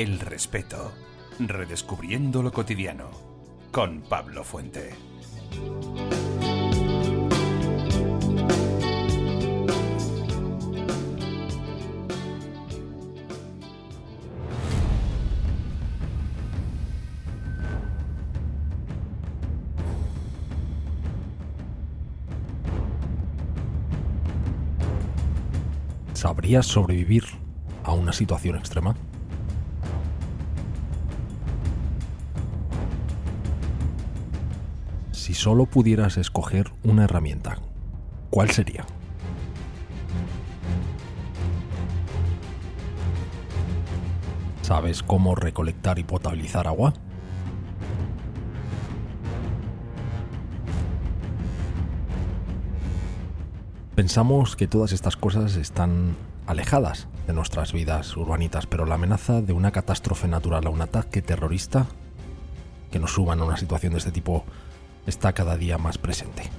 El respeto. Redescubriendo lo cotidiano. Con Pablo Fuente. ¿Sabrías sobrevivir a una situación extrema? Solo pudieras escoger una herramienta, ¿cuál sería? ¿Sabes cómo recolectar y potabilizar agua? Pensamos que todas estas cosas están alejadas de nuestras vidas urbanitas, pero la amenaza de una catástrofe natural o un ataque terrorista que nos suban a una situación de este tipo está cada día más presente.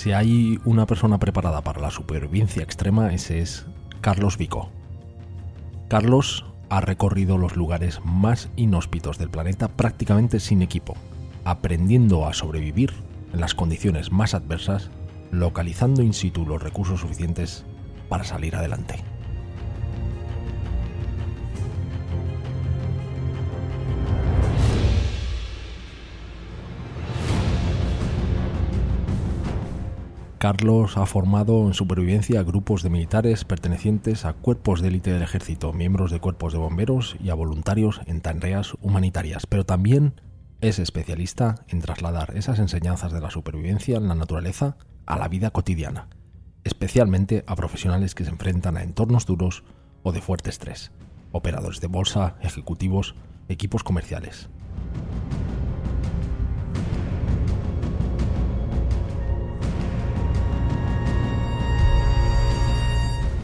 Si hay una persona preparada para la supervivencia extrema, ese es Carlos Vico. Carlos ha recorrido los lugares más inhóspitos del planeta prácticamente sin equipo, aprendiendo a sobrevivir en las condiciones más adversas, localizando in situ los recursos suficientes para salir adelante. Carlos ha formado en supervivencia grupos de militares pertenecientes a cuerpos de élite del ejército, miembros de cuerpos de bomberos y a voluntarios en tareas humanitarias, pero también es especialista en trasladar esas enseñanzas de la supervivencia en la naturaleza a la vida cotidiana, especialmente a profesionales que se enfrentan a entornos duros o de fuerte estrés, operadores de bolsa, ejecutivos, equipos comerciales.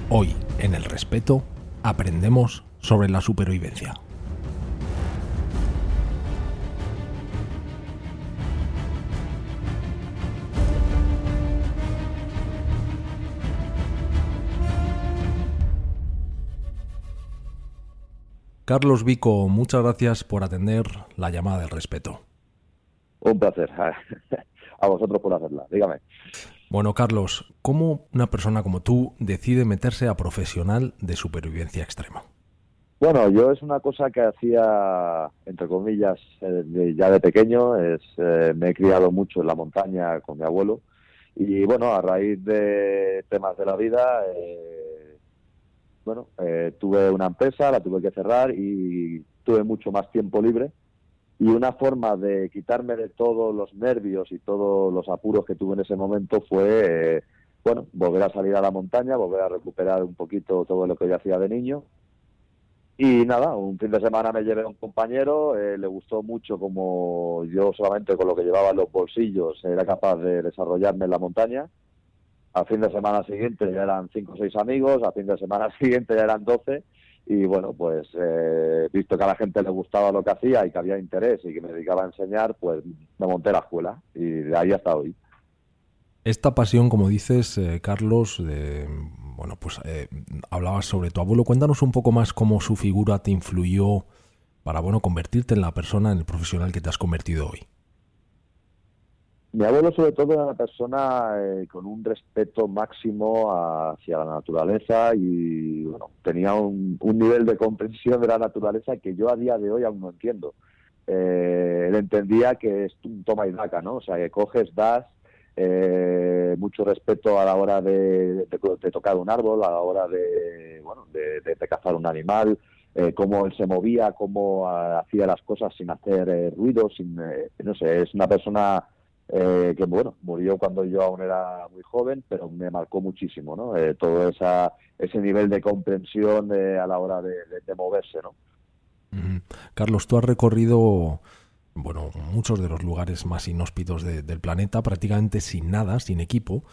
Hoy, en el respeto, aprendemos sobre la supervivencia. Carlos Vico, muchas gracias por atender la llamada del respeto. Un placer. A vosotros por hacerla. Dígame. Bueno, Carlos, ¿cómo una persona como tú decide meterse a profesional de supervivencia extrema? Bueno, yo es una cosa que hacía, entre comillas, eh, ya de pequeño. Es, eh, me he criado mucho en la montaña con mi abuelo. Y bueno, a raíz de temas de la vida, eh, bueno, tuve una empresa, la tuve que cerrar y tuve mucho más tiempo libre y una forma de quitarme de todos los nervios y todos los apuros que tuve en ese momento fue, eh, bueno, volver a salir a la montaña, volver a recuperar un poquito todo lo que yo hacía de niño. Y nada, un fin de semana me llevé a un compañero, eh, le gustó mucho como yo solamente con lo que llevaba en los bolsillos era capaz de desarrollarme en la montaña. Al fin de semana siguiente ya eran cinco o seis amigos, al fin de semana siguiente ya eran doce y bueno, pues eh, visto que a la gente le gustaba lo que hacía y que había interés y que me dedicaba a enseñar, pues me monté la escuela y de ahí hasta hoy. Esta pasión, como dices, eh, Carlos, bueno, pues eh, hablabas sobre tu abuelo. Cuéntanos un poco más cómo su figura te influyó para, bueno, convertirte en la persona, en el profesional que te has convertido hoy. Mi abuelo sobre todo era una persona eh, con un respeto máximo hacia la naturaleza y bueno, tenía un, nivel de comprensión de la naturaleza que yo a día de hoy aún no entiendo. Eh, él entendía que es un toma y daca, ¿no? O sea, que coges, das, eh, mucho respeto a la hora de, tocar un árbol, a la hora de, bueno, de, cazar un animal, cómo él se movía, cómo ah, hacía las cosas sin hacer ruido, sin, no sé, es una persona eh, que bueno, murió cuando yo aún era muy joven, pero me marcó muchísimo, ¿no? Eh, todo esa, ese nivel de comprensión a la hora de, moverse, ¿no? Carlos, tú has recorrido, bueno, muchos de los lugares más inhóspitos del planeta, prácticamente sin nada, sin equipo,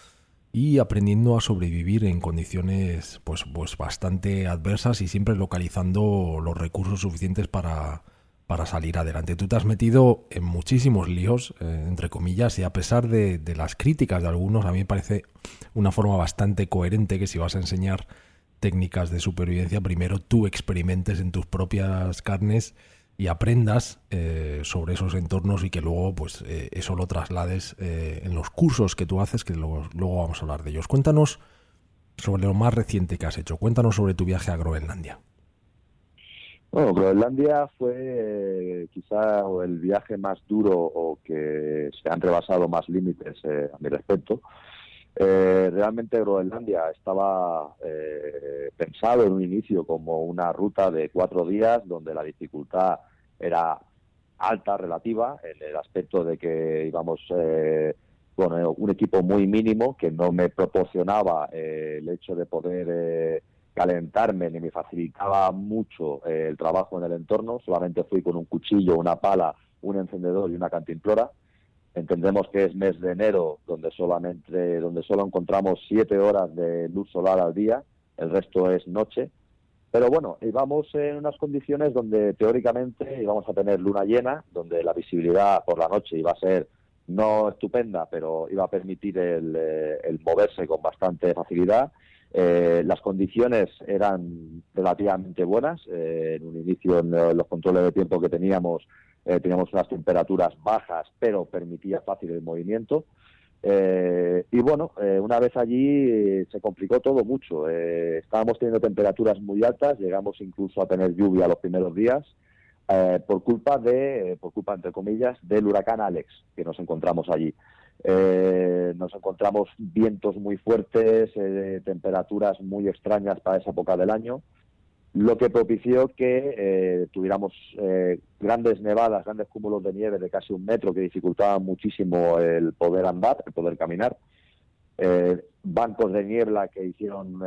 y aprendiendo a sobrevivir en condiciones, pues, pues bastante adversas y siempre localizando los recursos suficientes para, para salir adelante. Tú te has metido en muchísimos líos, eh, entre comillas, y a pesar de, las críticas de algunos, a mí me parece una forma bastante coherente que si vas a enseñar técnicas de supervivencia, primero tú experimentes en tus propias carnes y aprendas eh, sobre esos entornos y que luego pues eh, eso lo traslades en los cursos que tú haces, que luego, luego vamos a hablar de ellos. Cuéntanos sobre lo más reciente que has hecho. Cuéntanos sobre tu viaje a Groenlandia. Bueno, Groenlandia fue eh, quizá el viaje más duro o que se han rebasado más límites eh, a mi respecto. Eh, realmente Groenlandia estaba pensado en un inicio como una ruta de cuatro días donde la dificultad era alta relativa en el aspecto de que íbamos con un equipo muy mínimo que no me proporcionaba el hecho de poder calentarme ni me facilitaba mucho eh, el trabajo en el entorno. Solamente fui con un cuchillo, una pala, un encendedor y una cantimplora. Entendemos que es mes de enero, donde solamente donde solo encontramos siete horas de luz solar al día, el resto es noche. Pero bueno, íbamos en unas condiciones donde teóricamente íbamos a tener luna llena, donde la visibilidad por la noche iba a ser no estupenda, pero iba a permitir el, eh, el moverse con bastante facilidad eh, las condiciones eran relativamente buenas. Eh, en un inicio, en los controles de tiempo que teníamos, eh, teníamos unas temperaturas bajas, pero permitía fácil el movimiento. y bueno, una vez allí se complicó todo mucho. estábamos teniendo temperaturas muy altas, llegamos incluso a tener lluvia los primeros días. por culpa de, por culpa entre comillas, del huracán Alex que nos encontramos allí. Eh, nos encontramos vientos muy fuertes, eh, temperaturas muy extrañas para esa época del año, lo que propició que eh, tuviéramos grandes nevadas, grandes cúmulos de nieve de casi un metro que dificultaban muchísimo el poder andar, el poder caminar. bancos de niebla que hicieron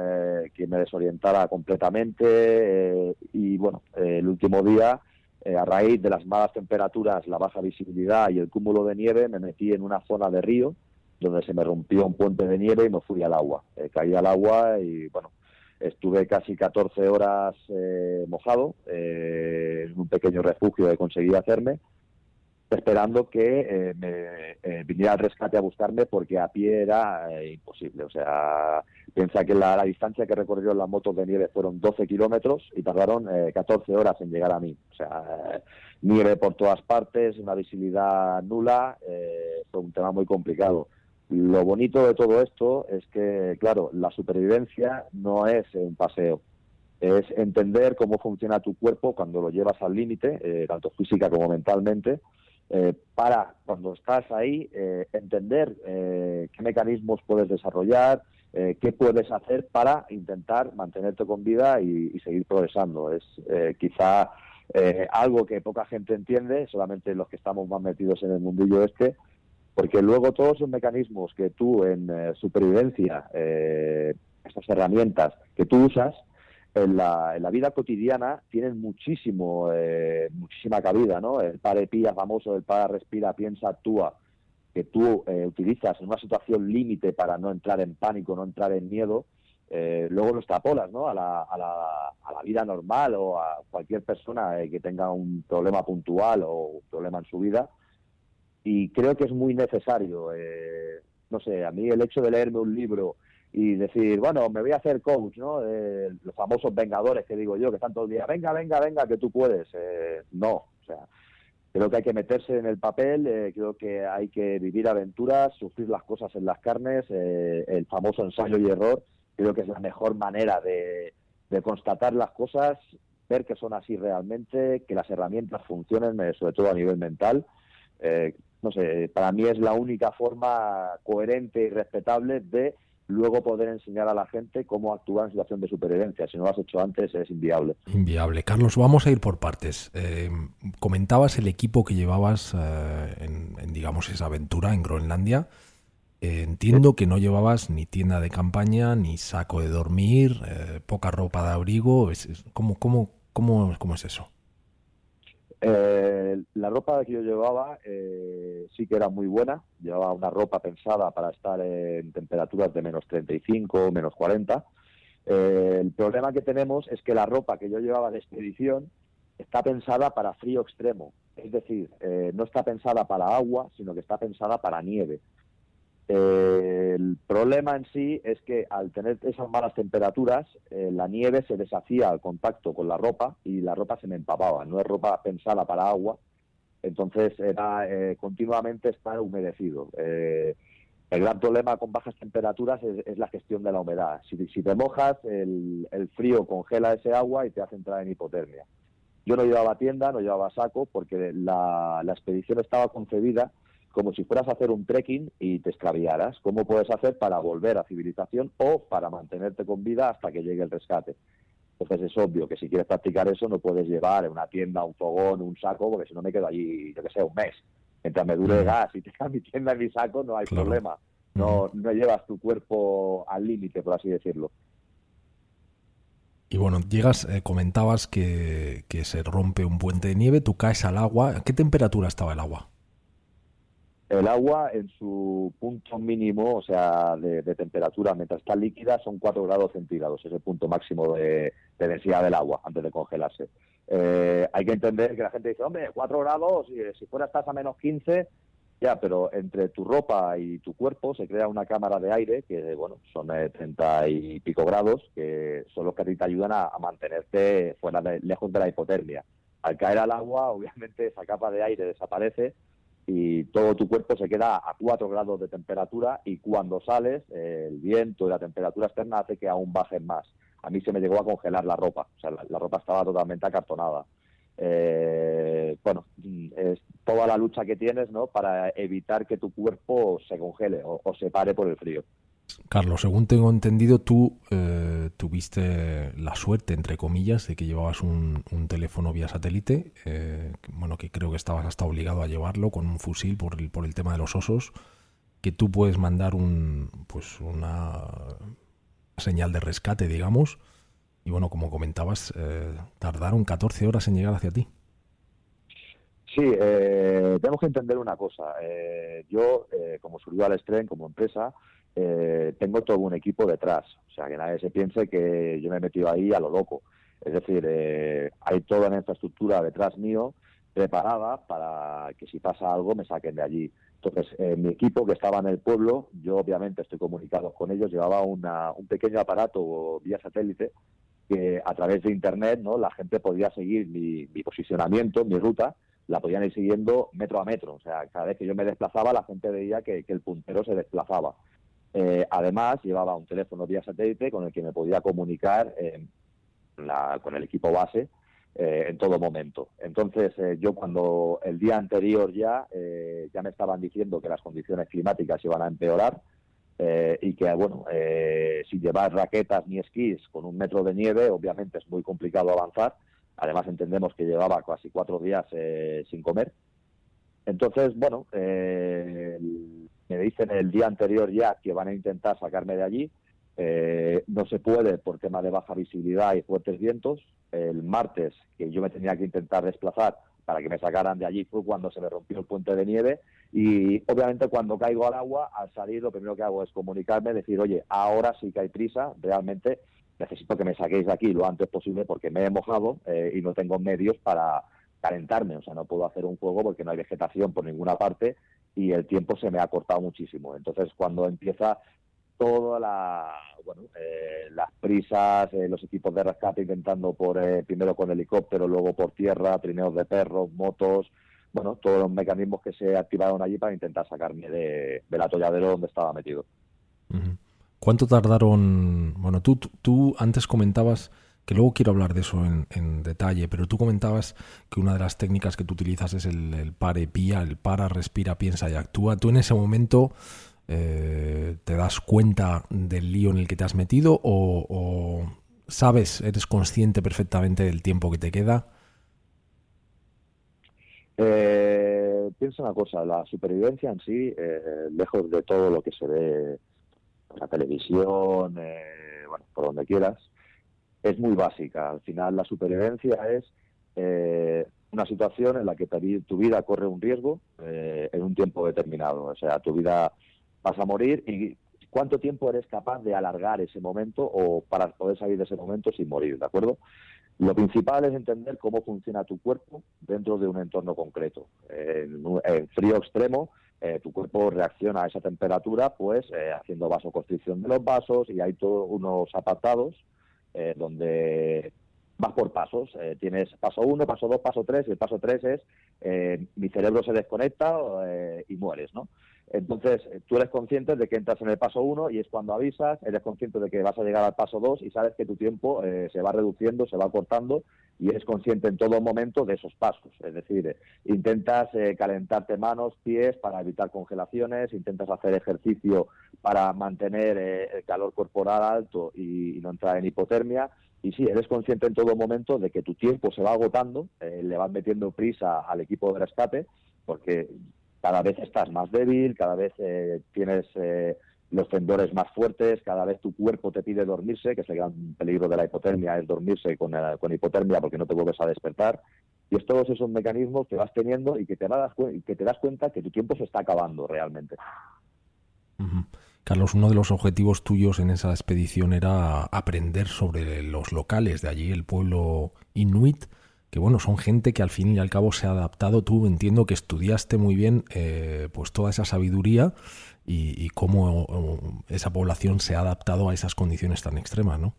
que me desorientara completamente y bueno, el último día eh, a raíz de las malas temperaturas, la baja visibilidad y el cúmulo de nieve, me metí en una zona de río donde se me rompió un puente de nieve y me fui al agua. Eh, caí al agua y, bueno, estuve casi 14 horas eh, mojado en un pequeño refugio que conseguí hacerme esperando que me viniera al rescate a buscarme porque a pie era imposible. O sea, piensa que la, distancia que recorrió las motos de nieve fueron 12 kilómetros y tardaron 14 horas en llegar a mí. O sea, nieve por todas partes, una visibilidad nula, fue un tema muy complicado. Lo bonito de todo esto es que, claro, la supervivencia no es un paseo, es entender cómo funciona tu cuerpo cuando lo llevas al límite, tanto física como mentalmente, eh, para cuando estás ahí eh, entender eh, qué mecanismos puedes desarrollar, qué puedes hacer para intentar mantenerte con vida y, seguir progresando. Es quizá algo que poca gente entiende, solamente los que estamos más metidos en el mundillo este, porque luego todos esos mecanismos que tú en supervivencia, estas herramientas que tú usas, en la, en la vida cotidiana tienen muchísimo, eh, muchísima cabida, ¿no? El pare pía famoso, el para respira, piensa, actúa, que tú eh, utilizas en una situación límite para no entrar en pánico, no entrar en miedo, eh, luego lo extrapolas, ¿no? A la, a, la, a la vida normal o a cualquier persona que tenga un problema puntual o un problema en su vida. Y creo que es muy necesario, no sé, a mí el hecho de leerme un libro y decir, bueno, me voy a hacer coach, ¿no? los famosos vengadores que digo yo, que están todo el día, venga, venga, venga, que tú puedes. Eh, no, o sea, creo que hay que meterse en el papel, eh, creo que hay que vivir aventuras, sufrir las cosas en las carnes, eh, el famoso ensayo y error, creo que es la mejor manera de, constatar las cosas, ver que son así realmente, que las herramientas funcionen, sobre todo a nivel mental. no sé, para mí es la única forma coherente y respetable de luego poder enseñar a la gente cómo actuar en situación de supervivencia. Si no lo has hecho antes es inviable. Inviable. Carlos, vamos a ir por partes. Eh, comentabas el equipo que llevabas eh, en, digamos, esa aventura en Groenlandia. Eh, entiendo que no llevabas ni tienda de campaña, ni saco de dormir, poca ropa de abrigo. ¿Cómo, cómo, cómo, cómo es eso? Eh, la ropa que yo llevaba eh, sí que era muy buena. Llevaba una ropa pensada para estar en temperaturas de menos 35, menos 40. Eh, el problema que tenemos es que la ropa que yo llevaba de expedición está pensada para frío extremo, es decir, eh, no está pensada para agua, sino que está pensada para nieve. Eh, el problema en sí es que al tener esas malas temperaturas, eh, la nieve se deshacía al contacto con la ropa y la ropa se me empapaba. No es ropa pensada para agua, entonces era continuamente estar humedecido. el gran problema con bajas temperaturas es, la gestión de la humedad. Si, te mojas, el frío congela ese agua y te hace entrar en hipotermia. Yo no llevaba tienda, no llevaba saco, porque la, expedición estaba concebida como si fueras a hacer un trekking y te extraviaras. ¿Cómo puedes hacer para volver a civilización o para mantenerte con vida hasta que llegue el rescate? Entonces es obvio que si quieres practicar eso no puedes llevar una tienda, un fogón, un saco, porque si no me quedo allí, yo que sé, un mes. Mientras me dure el gas y tenga mi tienda y mi saco, no hay problema. No, no llevas tu cuerpo al límite, por así decirlo. Y bueno, llegas, eh, comentabas que, se rompe un puente de nieve, tú caes al agua. ¿A qué temperatura estaba el agua? El agua en su punto mínimo, o sea, de, temperatura mientras está líquida, son 4 grados centígrados, es el punto máximo de, densidad del agua antes de congelarse. Eh, hay que entender que la gente dice, hombre, 4 grados, si fuera estás a menos 15, ya, pero entre tu ropa y tu cuerpo se crea una cámara de aire que, bueno, son eh, treinta y pico grados, que son los que te ayudan a, mantenerte fuera de, lejos de la hipotermia. Al caer al agua, obviamente esa capa de aire desaparece y todo tu cuerpo se queda a 4 grados de temperatura y cuando sales, el viento y la temperatura externa hace que aún bajen más. A mí se me llegó a congelar la ropa, o sea, la ropa estaba totalmente acartonada eh, bueno, es toda la lucha que tienes ¿no? para evitar que tu cuerpo se congele o, se pare por el frío. Carlos, según tengo entendido, tú eh, tuviste la suerte, entre comillas, de que llevabas un, teléfono vía satélite, eh, bueno, que creo que estabas hasta obligado a llevarlo con un fusil por el, por el tema de los osos, que tú puedes mandar un, pues una señal de rescate, digamos, y bueno, como comentabas, eh, tardaron 14 horas en llegar hacia ti. Sí, eh, tenemos que entender una cosa. Eh, yo, como Survival Strength, como empresa, tengo todo un equipo detrás. O sea, que nadie se piense que yo me he metido ahí a lo loco. Es decir, hay toda la infraestructura detrás mío preparada para que si pasa algo me saquen de allí. Entonces, mi equipo que estaba en el pueblo, yo obviamente estoy comunicado con ellos, llevaba un pequeño aparato vía satélite que a través de Internet no la gente podía seguir mi, posicionamiento, mi ruta, la podían ir siguiendo metro a metro. O sea, cada vez que yo me desplazaba, la gente veía que, el puntero se desplazaba. Eh, además, llevaba un teléfono vía satélite con el que me podía comunicar con el equipo base eh, en todo momento. Entonces, eh, yo cuando el día anterior ya, ya me estaban diciendo que las condiciones climáticas iban a empeorar, eh, y que, bueno, eh, sin llevar raquetas ni esquís con un metro de nieve, obviamente es muy complicado avanzar. Además, entendemos que llevaba casi cuatro días eh, sin comer. Entonces, bueno, me dicen el día anterior ya que van a intentar sacarme de allí. no se puede por tema de baja visibilidad y fuertes vientos. El martes, que yo me tenía que intentar desplazar, para que me sacaran de allí fue cuando se me rompió el puente de nieve y obviamente cuando caigo al agua, al salir lo primero que hago es comunicarme, decir, oye, ahora sí que hay prisa, realmente necesito que me saquéis de aquí lo antes posible porque me he mojado eh, y no tengo medios para calentarme, o sea, no puedo hacer un fuego porque no hay vegetación por ninguna parte y el tiempo se me ha cortado muchísimo. Entonces, cuando empieza toda la bueno eh, las prisas eh, los equipos de rescate intentando por eh, primero con helicóptero luego por tierra trineos de perros motos bueno todos los mecanismos que se activaron allí para intentar sacarme de, del atolladero donde estaba metido. Cuánto tardaron bueno tú tú antes comentabas que luego quiero hablar de eso en, detalle, pero tú comentabas que una de las técnicas que tú utilizas es el, el pare pía, el para, respira, piensa y actúa. Tú en ese momento eh, te das cuenta del lío en el que te has metido o, sabes, eres consciente perfectamente del tiempo que te queda? Eh, piensa una cosa, la supervivencia en sí, eh, lejos de todo lo que se ve en la televisión, eh, bueno, por donde quieras, es muy básica. Al final la supervivencia es una situación en la que tu vida corre un riesgo en un tiempo determinado. O sea, tu vida vas a morir y cuánto tiempo eres capaz de alargar ese momento o para poder salir de ese momento sin morir, ¿de acuerdo? Lo principal es entender cómo funciona tu cuerpo dentro de un entorno concreto. En, frío extremo, eh, tu cuerpo reacciona a esa temperatura, pues eh, haciendo vasoconstricción de los vasos y hay todos unos apartados eh, donde vas por pasos. tienes paso uno, paso dos, paso tres y el paso tres es mi cerebro se desconecta y mueres, ¿no? Entonces, tú eres consciente de que entras en el paso 1 y es cuando avisas, eres consciente de que vas a llegar al paso 2 y sabes que tu tiempo eh, se va reduciendo, se va cortando y eres consciente en todo momento de esos pasos. Es decir, eh, intentas eh, calentarte manos, pies para evitar congelaciones, intentas hacer ejercicio para mantener el calor corporal alto y, no entrar en hipotermia. Y sí, eres consciente en todo momento de que tu tiempo se va agotando, le vas metiendo prisa al equipo de rescate, porque cada vez estás más débil, cada vez eh, tienes eh, los tendores más fuertes, cada vez tu cuerpo te pide dormirse, que es el gran peligro de la hipotermia, es dormirse con, eh, hipotermia porque no te vuelves a despertar. Y es todos esos mecanismos que vas teniendo y que te, das, que te das cuenta que tu tiempo se está acabando realmente. Carlos, uno de los objetivos tuyos en esa expedición era aprender sobre los locales de allí, el pueblo inuit que bueno, son gente que al fin y al cabo se ha adaptado. Tú entiendo que estudiaste muy bien eh, pues toda esa sabiduría y, cómo esa población se ha adaptado a esas condiciones tan extremas, ¿no?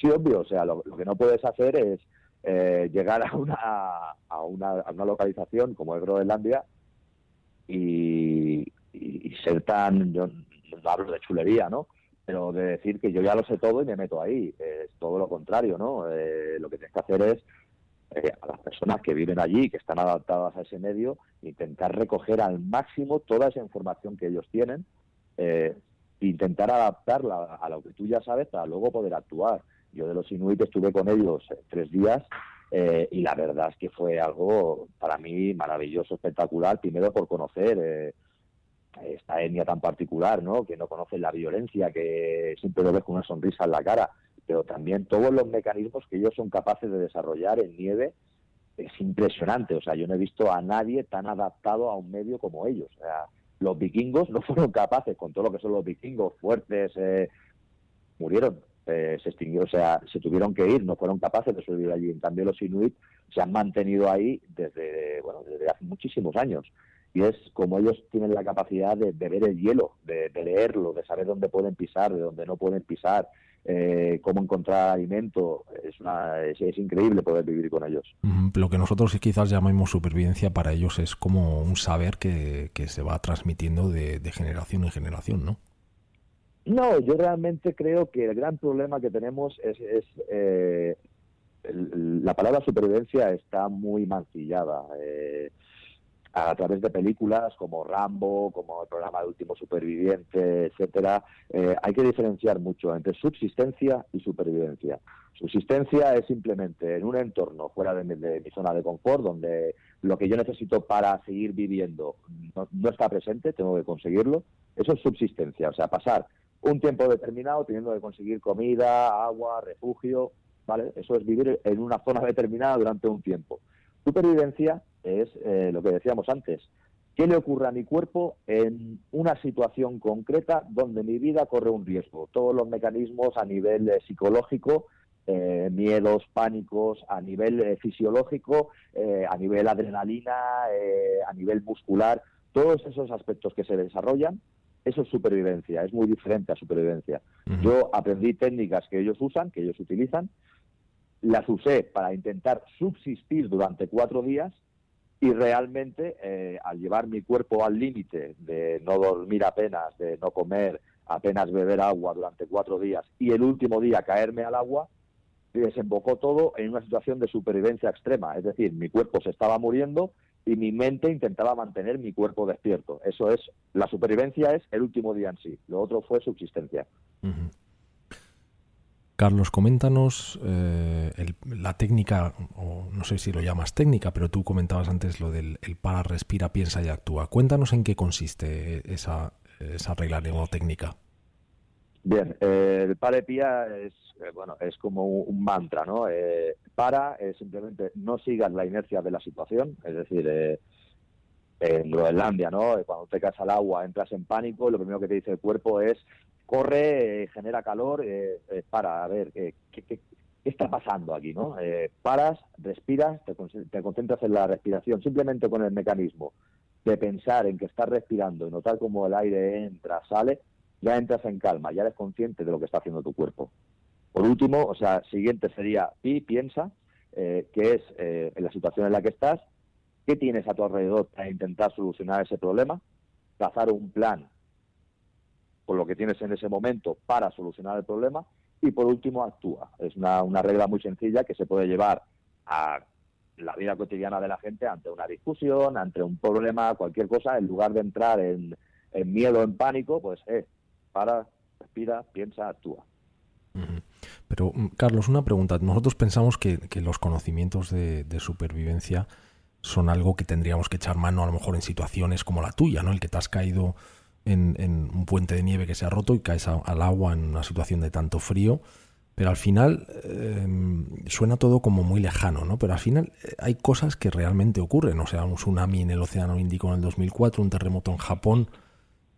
Sí, obvio. O sea, lo, que no puedes hacer es eh, llegar a una, a, una, a una localización como es Groenlandia y, ser tan, yo no hablo de chulería, ¿no? Pero de decir que yo ya lo sé todo y me meto ahí. Es todo lo contrario, ¿no? Eh, lo que tienes que hacer es eh, a las personas que viven allí, que están adaptadas a ese medio, intentar recoger al máximo toda esa información que ellos tienen, eh, intentar adaptarla a lo que tú ya sabes para luego poder actuar. Yo de los Inuit estuve con ellos tres días y la verdad es que fue algo para mí maravilloso, espectacular, primero por conocer esta etnia tan particular, ¿no? Que no conoce la violencia, que siempre lo ves con una sonrisa en la cara, pero también todos los mecanismos que ellos son capaces de desarrollar en nieve es impresionante. O sea, yo no he visto a nadie tan adaptado a un medio como ellos. O sea, los vikingos no fueron capaces, con todo lo que son los vikingos fuertes, eh, murieron, eh, se extinguió, o sea, se tuvieron que ir, no fueron capaces de sobrevivir allí. En cambio, los inuit se han mantenido ahí desde, bueno, desde hace muchísimos años y es como ellos tienen la capacidad de, ver el hielo, de, leerlo, de saber dónde pueden pisar, de dónde no pueden pisar, eh, cómo encontrar alimento. Es, una, es, increíble poder vivir con ellos. Lo que nosotros quizás llamamos supervivencia para ellos es como un saber que, se va transmitiendo de, generación en generación, ¿no? No, yo realmente creo que el gran problema que tenemos es, eh, la palabra supervivencia está muy mancillada. Eh, a través de películas como Rambo, como el programa de Último Superviviente, etcétera, eh, hay que diferenciar mucho entre subsistencia y supervivencia. Subsistencia es simplemente en un entorno fuera de mi, zona de confort, donde lo que yo necesito para seguir viviendo no, está presente, tengo que conseguirlo. Eso es subsistencia, o sea, pasar un tiempo determinado teniendo que conseguir comida, agua, refugio, ¿vale? Eso es vivir en una zona determinada durante un tiempo. Supervivencia es eh, lo que decíamos antes. ¿Qué le ocurre a mi cuerpo en una situación concreta donde mi vida corre un riesgo? Todos los mecanismos a nivel eh, psicológico, eh, miedos, pánicos, a nivel fisiológico, a nivel adrenalina, a nivel muscular, todos esos aspectos que se desarrollan, eso es supervivencia, es muy diferente a supervivencia. Yo aprendí técnicas que ellos usan, que ellos utilizan, las usé para intentar subsistir durante cuatro días y realmente eh, al llevar mi cuerpo al límite de no dormir apenas, de no comer, apenas beber agua durante cuatro días y el último día caerme al agua, desembocó todo en una situación de supervivencia extrema. Es decir, mi cuerpo se estaba muriendo y mi mente intentaba mantener mi cuerpo despierto. Eso es, la supervivencia es el último día en sí. Lo otro fue subsistencia. Carlos, coméntanos eh, la técnica, o no sé si lo llamas técnica, pero tú comentabas antes lo del el para, respira, piensa y actúa. Cuéntanos en qué consiste esa, esa regla técnica. Bien, eh, el para pía es, eh, bueno, es como un, mantra, ¿no? para es simplemente no sigas la inercia de la situación, es decir, en Groenlandia, ¿no? Cuando te caes al agua, entras en pánico, lo primero que te dice el cuerpo es corre, eh, genera calor, eh, eh, para, a ver, ¿qué, ¿qué está pasando aquí? ¿no? paras, respiras, te, te concentras en la respiración, simplemente con el mecanismo de pensar en que estás respirando y notar cómo el aire entra, sale, ya entras en calma, ya eres consciente de lo que está haciendo tu cuerpo. Por último, o sea, siguiente sería piensa, eh, que es eh, en la situación en la que estás, qué tienes a tu alrededor para intentar solucionar ese problema, trazar un plan con lo que tienes en ese momento para solucionar el problema y por último actúa. Es una, una regla muy sencilla que se puede llevar a la vida cotidiana de la gente ante una discusión, ante un problema, cualquier cosa, en lugar de entrar en, miedo, en pánico, pues eh, para, respira, piensa, actúa. Pero, mm, Carlos, una pregunta. Nosotros pensamos que, los conocimientos de, supervivencia son algo que tendríamos que echar mano a lo mejor en situaciones como la tuya, ¿no? El que te has caído en, un puente de nieve que se ha roto y caes al agua en una situación de tanto frío pero al final em, suena todo como muy lejano, ¿no? Pero al final eh, hay cosas que realmente ocurren, o sea, un tsunami en el Océano Índico en el 2004, un terremoto en Japón.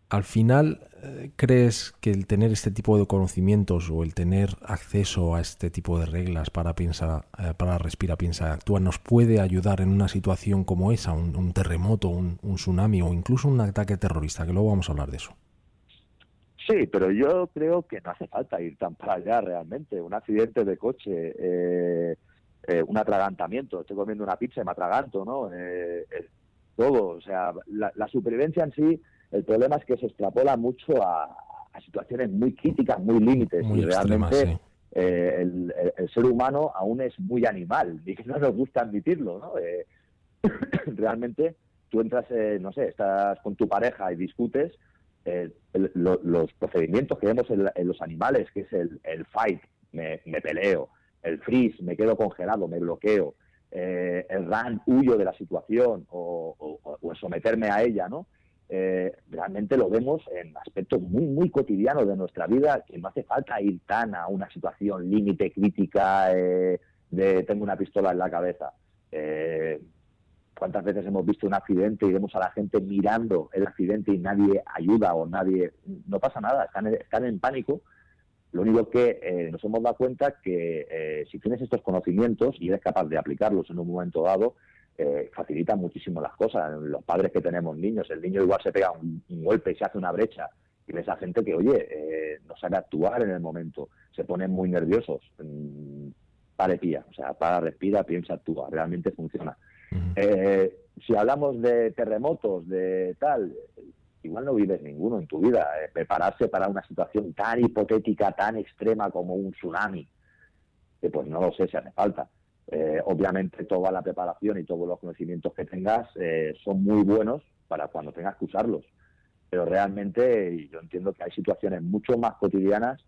Al final, ¿crees que el tener este tipo de conocimientos o el tener acceso a este tipo de reglas para, piensa, eh, para respira, piensa, actúa, nos puede ayudar en una situación como esa, un, terremoto, un, un tsunami o incluso un ataque terrorista? Que luego vamos a hablar de eso. Sí, pero yo creo que no hace falta ir tan para allá realmente. Un accidente de coche, eh, eh, un atragantamiento, estoy comiendo una pizza y me atraganto, ¿no? Todo, o sea, la, supervivencia en sí, el problema es que se extrapola mucho a, situaciones muy críticas, muy límites. y realmente el, ser humano aún es muy animal, y que no nos gusta admitirlo, ¿no? realmente tú entras, no sé, estás con tu pareja y discutes eh, los procedimientos que vemos en, los animales, que es el, fight, me, peleo, el freeze, me quedo congelado, me bloqueo, eh, el run, huyo de la situación o, someterme a ella, ¿no? Eh, realmente lo vemos en aspectos muy, muy cotidianos de nuestra vida, que no hace falta ir tan a una situación límite, crítica, de tengo una pistola en la cabeza. ¿Cuántas veces hemos visto un accidente y vemos a la gente mirando el accidente y nadie ayuda o nadie... No pasa nada, están, en pánico. Lo único que eh, nos hemos dado cuenta que eh, si tienes estos conocimientos y eres capaz de aplicarlos en un momento dado, eh, facilitan muchísimo las cosas. Los padres que tenemos niños, el niño igual se pega un, golpe y se hace una brecha y ves a gente que, oye, no sabe actuar en el momento, se ponen muy nerviosos. Mm, pare pía, o sea, para, respira, piensa, actúa, realmente funciona. Eh, si hablamos de terremotos, de tal, igual no vives ninguno en tu vida. Eh, prepararse para una situación tan hipotética, tan extrema como un tsunami, que pues no lo sé si hace falta. Eh, obviamente toda la preparación y todos los conocimientos que tengas son muy buenos para cuando tengas que usarlos. Pero realmente yo entiendo que hay situaciones mucho más cotidianas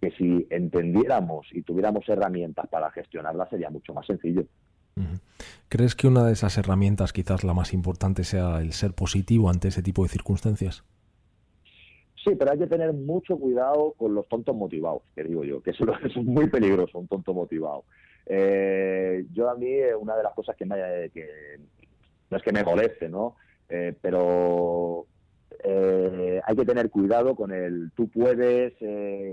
que si entendiéramos y tuviéramos herramientas para gestionarlas sería mucho más sencillo. ¿Crees que una de esas herramientas, quizás la más importante, sea el ser positivo ante ese tipo de circunstancias? Sí, pero hay que tener mucho cuidado con los tontos motivados, que digo yo, que eso es muy peligroso, un tonto motivado. Eh, yo a mí, eh, una de las cosas que, me, que no es que me moleste, ¿no? Eh, pero hay que tener cuidado con el tú puedes,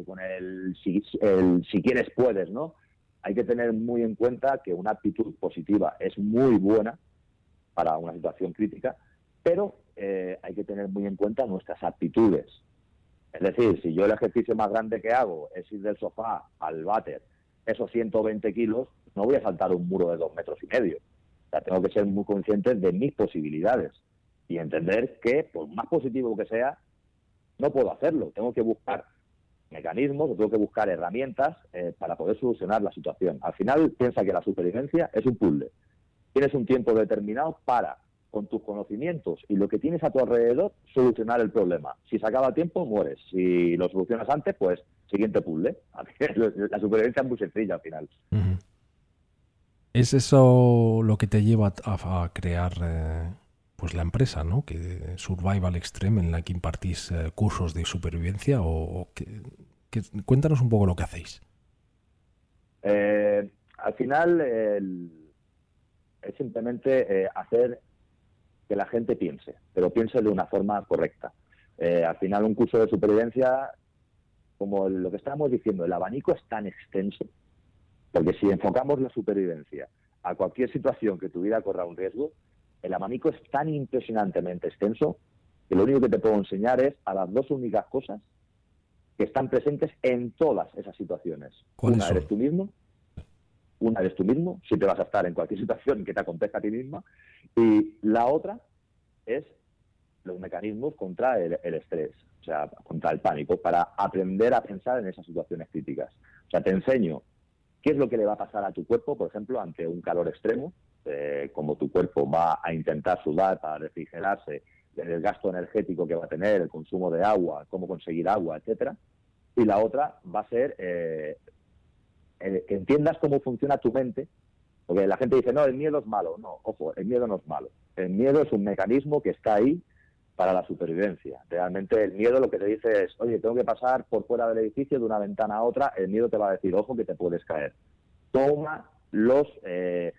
con el si, el si quieres puedes, ¿no? hay que tener muy en cuenta que una actitud positiva es muy buena para una situación crítica, pero eh, hay que tener muy en cuenta nuestras actitudes. Es decir, si yo el ejercicio más grande que hago es ir del sofá al váter, esos 120 kilos, no voy a saltar un muro de dos metros y medio. Tengo que ser muy consciente de mis posibilidades y entender que, por más positivo que sea, no puedo hacerlo. Tengo que buscar mecanismos, tengo que buscar herramientas eh, para poder solucionar la situación. Al final piensa que la supervivencia es un puzzle. Tienes un tiempo determinado para, con tus conocimientos y lo que tienes a tu alrededor, solucionar el problema. Si se acaba el tiempo, mueres. Si lo solucionas antes, pues siguiente puzzle. La supervivencia es muy sencilla al final. ¿Es eso lo que te lleva a, crear eh, pues la empresa, ¿no? Que Survival Extreme, en la que impartís eh, cursos de supervivencia o, que, cuéntanos un poco lo que hacéis. Eh, al final es simplemente eh, hacer que la gente piense, pero piense de una forma correcta. al final un curso de supervivencia, como lo que estábamos diciendo, el abanico es tan extenso Porque si enfocamos la supervivencia a cualquier situación que tu vida corra un riesgo, el abanico es tan impresionantemente extenso que lo único que te puedo enseñar es a las dos únicas cosas que están presentes en todas esas situaciones. Una eres tú mismo, una eres tú mismo, si te vas a estar en cualquier situación que te acontezca a ti misma, y la otra es los mecanismos contra el, estrés, o sea, contra el pánico, para aprender a pensar en esas situaciones críticas. O sea, te enseño qué es lo que le va a pasar a tu cuerpo, por ejemplo, ante un calor extremo, eh, cómo tu cuerpo va a intentar sudar para refrigerarse, el gasto energético que va a tener, el consumo de agua, cómo conseguir agua, etcétera. Y la otra va a ser eh, que entiendas cómo funciona tu mente, porque la gente dice, no, el miedo es malo. No, ojo, el miedo no es malo. El miedo es un mecanismo que está ahí para la supervivencia. Realmente el miedo lo que te dice es, oye, tengo que pasar por fuera del edificio de una ventana a otra, el miedo te va a decir, ojo, que te puedes caer. Toma los eh,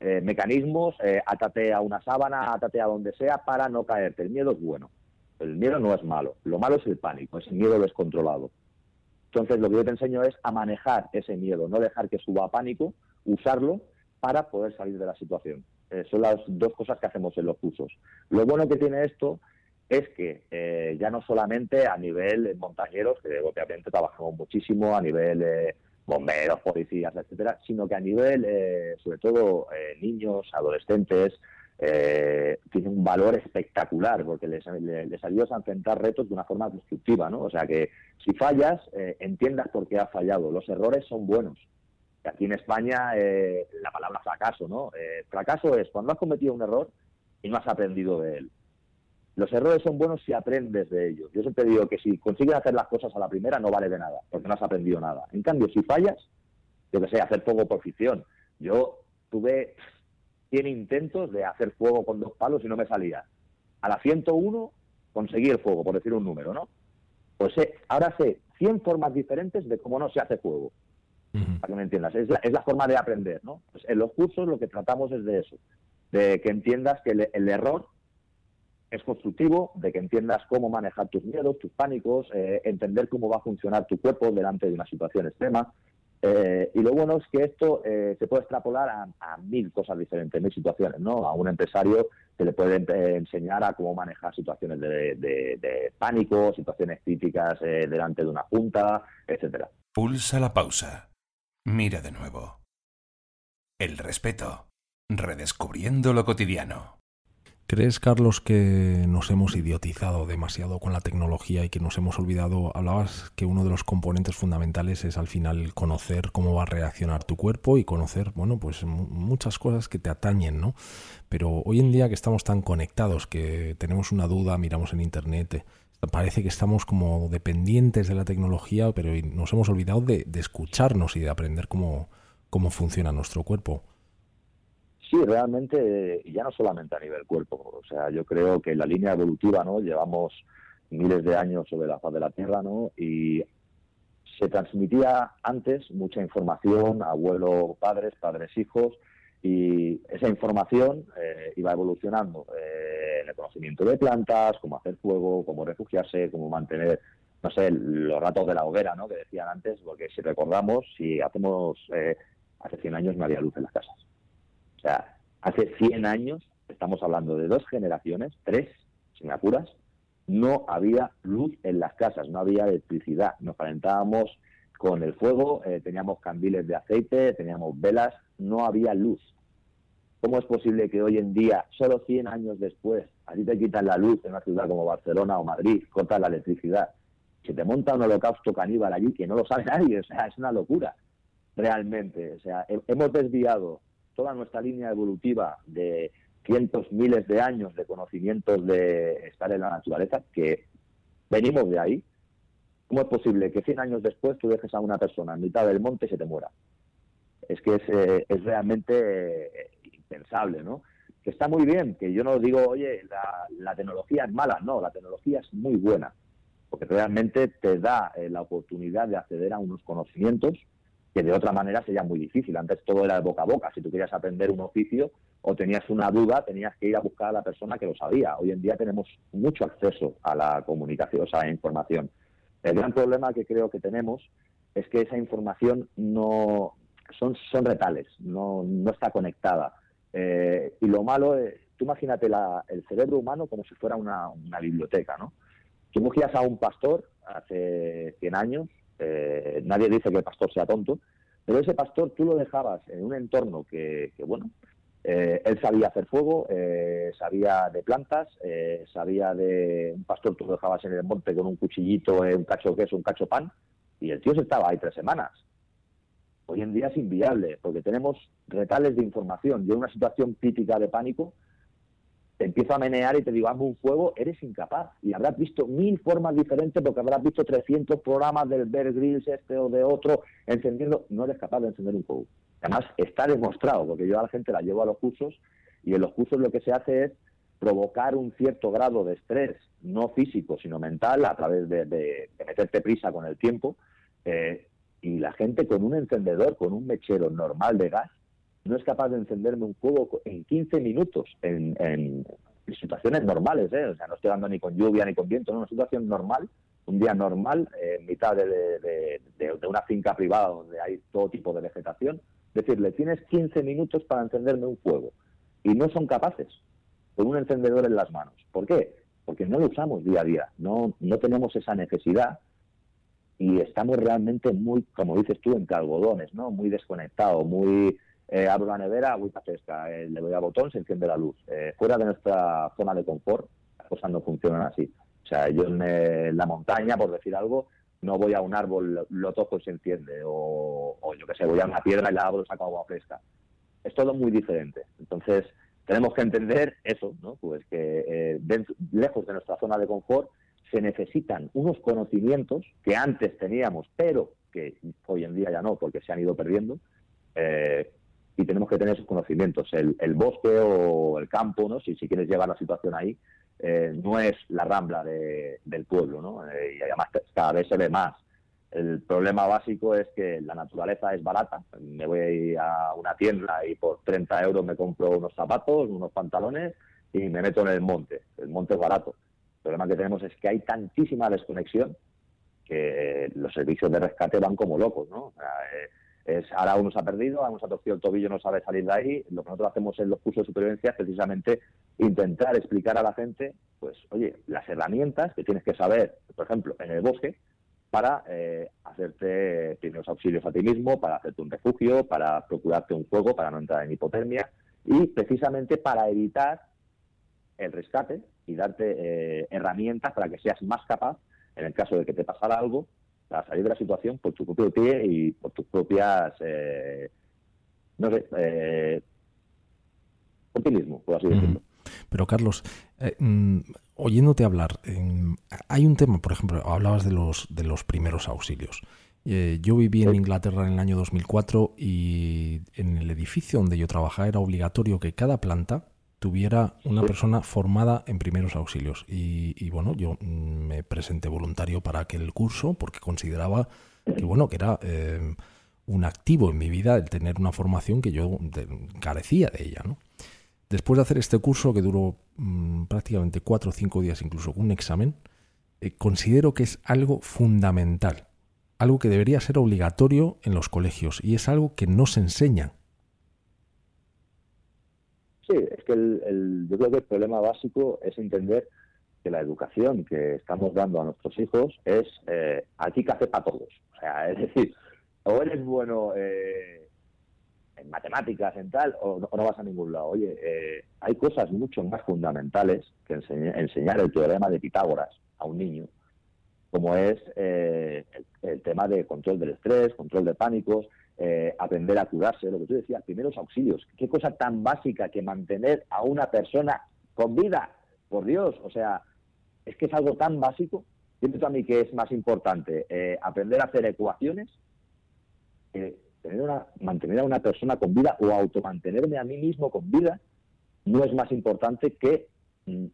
eh, mecanismos, eh, átate a una sábana, átate a donde sea para no caerte. El miedo es bueno. El miedo no es malo. Lo malo es el pánico, es el miedo descontrolado. Entonces, lo que yo te enseño es a manejar ese miedo, no dejar que suba a pánico, usarlo para poder salir de la situación. Eh, son las dos cosas que hacemos en los cursos. Lo bueno que tiene esto es que eh, ya no solamente a nivel montañeros, que obviamente trabajamos muchísimo, a nivel eh, bomberos, policías, etcétera, sino que a nivel, sobre todo, niños, adolescentes, eh, tiene un valor espectacular porque les, les, ayudas a enfrentar retos de una forma constructiva, ¿no? O sea que si fallas, eh, entiendas por qué has fallado. Los errores son buenos. Aquí en España eh, la palabra fracaso, ¿no? Eh, fracaso es cuando has cometido un error y no has aprendido de él. Los errores son buenos si aprendes de ellos. Yo siempre digo que si consigues hacer las cosas a la primera no vale de nada, porque no has aprendido nada. En cambio, si fallas, yo que sé, hacer fuego por ficción. Yo tuve 100 intentos de hacer fuego con dos palos y no me salía. A la 101 conseguí el fuego, por decir un número, ¿no? Pues sé, ahora sé 100 formas diferentes de cómo no se hace fuego. Para que me entiendas, es la, forma de aprender, ¿no? Pues en los cursos lo que tratamos es de eso, de que entiendas que el, error es constructivo, de que entiendas cómo manejar tus miedos, tus pánicos, eh, entender cómo va a funcionar tu cuerpo delante de una situación extrema, eh, y lo bueno es que esto eh, se puede extrapolar a, mil cosas diferentes, mil situaciones, ¿no? A un empresario se le puede enseñar a cómo manejar situaciones de, pánico, situaciones críticas delante de una junta, etcétera. Pulsa la pausa. Mira de nuevo. El respeto. Redescubriendo lo cotidiano. ¿Crees, Carlos, que nos hemos idiotizado demasiado con la tecnología y que nos hemos olvidado? Hablabas que uno de los componentes fundamentales es al final conocer cómo va a reaccionar tu cuerpo y conocer, bueno, pues muchas cosas que te atañen, ¿no? Pero hoy en día que estamos tan conectados, que tenemos una duda, miramos en internet, eh, parece que estamos como dependientes de la tecnología, pero nos hemos olvidado de, escucharnos y de aprender cómo, cómo funciona nuestro cuerpo. Sí, realmente, ya no solamente a nivel cuerpo, o sea, yo creo que la línea evolutiva, ¿no? Llevamos miles de años sobre la faz de la Tierra, ¿no? Y se transmitía antes mucha información, abuelo, padres, padres, hijos, y esa información eh, iba evolucionando eh, en el conocimiento de plantas, cómo hacer fuego, cómo refugiarse, cómo mantener, no sé, los ratos de la hoguera, ¿no? Que decían antes, porque si recordamos, si hacemos, eh, hace 100 años no había luz en las casas. O sea, hace 100 años, estamos hablando de dos generaciones, tres, sin me apuras, no había luz en las casas, no había electricidad, nos calentábamos con el fuego, eh, teníamos candiles de aceite, teníamos velas, no había luz. ¿Cómo es posible que hoy en día, solo 100 años después, a ti te quitan la luz en una ciudad como Barcelona o Madrid, cortan la electricidad, se te monta un holocausto caníbal allí que no lo sabe nadie? O sea, es una locura, realmente. O sea, hemos desviado toda nuestra línea evolutiva de cientos, miles de años de conocimientos de estar en la naturaleza, que venimos de ahí, ¿cómo es posible que 100 años después tú dejes a una persona en mitad del monte y se te muera? Es que es, eh, realmente eh, impensable, ¿no? Que está muy bien, que yo no digo, oye, la, la, tecnología es mala, no, la tecnología es muy buena, porque realmente te da eh, la oportunidad de acceder a unos conocimientos que de otra manera sería muy difícil. Antes todo era de boca a boca. Si tú querías aprender un oficio o tenías una duda, tenías que ir a buscar a la persona que lo sabía. Hoy en día tenemos mucho acceso a la comunicación, o sea, a la información. El gran problema que creo que tenemos es que esa información no son, son retales, no, no está conectada. Eh, y lo malo, es, tú imagínate la, el cerebro humano como si fuera una, biblioteca, ¿no? Tú cogías a un pastor hace 100 años, eh, nadie dice que el pastor sea tonto, pero ese pastor tú lo dejabas en un entorno que, bueno, eh, él sabía hacer fuego, eh, sabía de plantas, sabía de un pastor tú lo dejabas en el monte con un cuchillito, un cacho queso, un cacho pan, y el tío se estaba ahí tres semanas. Hoy en día es inviable, porque tenemos retales de información. Yo en una situación crítica de pánico, te empiezo a menear y te digo, hazme un fuego, eres incapaz. Y habrás visto mil formas diferentes porque habrás visto 300 programas del Bear Grylls este o de otro encendiendo. No eres capaz de encender un fuego. Además, está demostrado, porque yo a la gente la llevo a los cursos y en los cursos lo que se hace es provocar un cierto grado de estrés, no físico, sino mental, a través de, meterte prisa con el tiempo. Eh, y la gente con un encendedor, con un mechero normal de gas, no es capaz de encenderme un fuego en 15 minutos en, situaciones normales, ¿eh? o sea, no estoy hablando ni con lluvia ni con viento, no, una situación normal, un día normal, en mitad de, una finca privada donde hay todo tipo de vegetación, decirle, tienes 15 minutos para encenderme un fuego, y no son capaces, con un encendedor en las manos. ¿Por qué? Porque no lo usamos día a día, no, no tenemos esa necesidad y estamos realmente muy, como dices tú, entre algodones, ¿no? Muy desconectados, muy eh, abro la nevera, agüita fresca, eh, le doy a botón, se enciende la luz. Eh, fuera de nuestra zona de confort, las cosas no funcionan así. O sea, yo en la montaña, por decir algo, no voy a un árbol, lo toco y se enciende. O, yo qué sé, voy a una piedra y la abro y saco agua fresca. Es todo muy diferente. Entonces, tenemos que entender eso, ¿no? Pues que lejos de nuestra zona de confort se necesitan unos conocimientos que antes teníamos, pero que hoy en día ya no, porque se han ido perdiendo, eh, y tenemos que tener esos conocimientos. El, bosque o el campo, ¿no? si, si quieres llevar la situación ahí, eh, no es la rambla del pueblo, ¿no? Eh, y además cada vez se ve más. El problema básico es que la naturaleza es barata. Me voy a una tienda y por 30 euros me compro unos zapatos, unos pantalones y me meto en el monte. El monte es barato. El problema que tenemos es que hay tantísima desconexión que los servicios de rescate van como locos, ¿no? Eh, es, ahora uno se ha perdido, ahora uno se ha torcido el tobillo, no sabe salir de ahí. Lo que nosotros hacemos en los cursos de supervivencia es precisamente intentar explicar a la gente, pues, oye, las herramientas que tienes que saber, por ejemplo, en el bosque, para eh, hacerte primeros auxilios a ti mismo, para hacerte un refugio, para procurarte un fuego, para no entrar en hipotermia y precisamente para evitar el rescate y darte eh, herramientas para que seas más capaz, en el caso de que te pasara algo, a salir de la situación por tu propio pie y por tus propias, eh, no sé, eh, optimismo, por así decirlo. Pero Carlos, eh, mm, oyéndote hablar, hay un tema, por ejemplo, hablabas de los, de los primeros auxilios. yo viví en Inglaterra en el año 2004 y en el edificio donde yo trabajaba era obligatorio que cada planta tuviera una persona formada en primeros auxilios. Y, bueno, yo me presenté voluntario para aquel curso porque consideraba que bueno, que era eh, un activo en mi vida el tener una formación que yo carecía de ella, ¿no? Después de hacer este curso, que duró mm, prácticamente cuatro o cinco días, incluso un examen, eh, considero que es algo fundamental, algo que debería ser obligatorio en los colegios y es algo que no se enseña Sí, es que el, yo creo que el problema básico es entender que la educación que estamos dando a nuestros hijos es eh, aquí hace para todos. O sea, es decir, o eres bueno eh, en matemáticas, en tal, o no, vas a ningún lado. Oye, eh, hay cosas mucho más fundamentales que enseñar el teorema de Pitágoras a un niño, como es el, el, tema de control del estrés, control de pánicos, eh, aprender a curarse, lo que tú decías, primeros auxilios. Qué cosa tan básica que mantener a una persona con vida, por Dios, o sea, es que es algo tan básico. Siento a mí que es más importante eh, aprender a hacer ecuaciones tener una, mantener a una persona con vida o automantenerme a mí mismo con vida no es más importante que mm,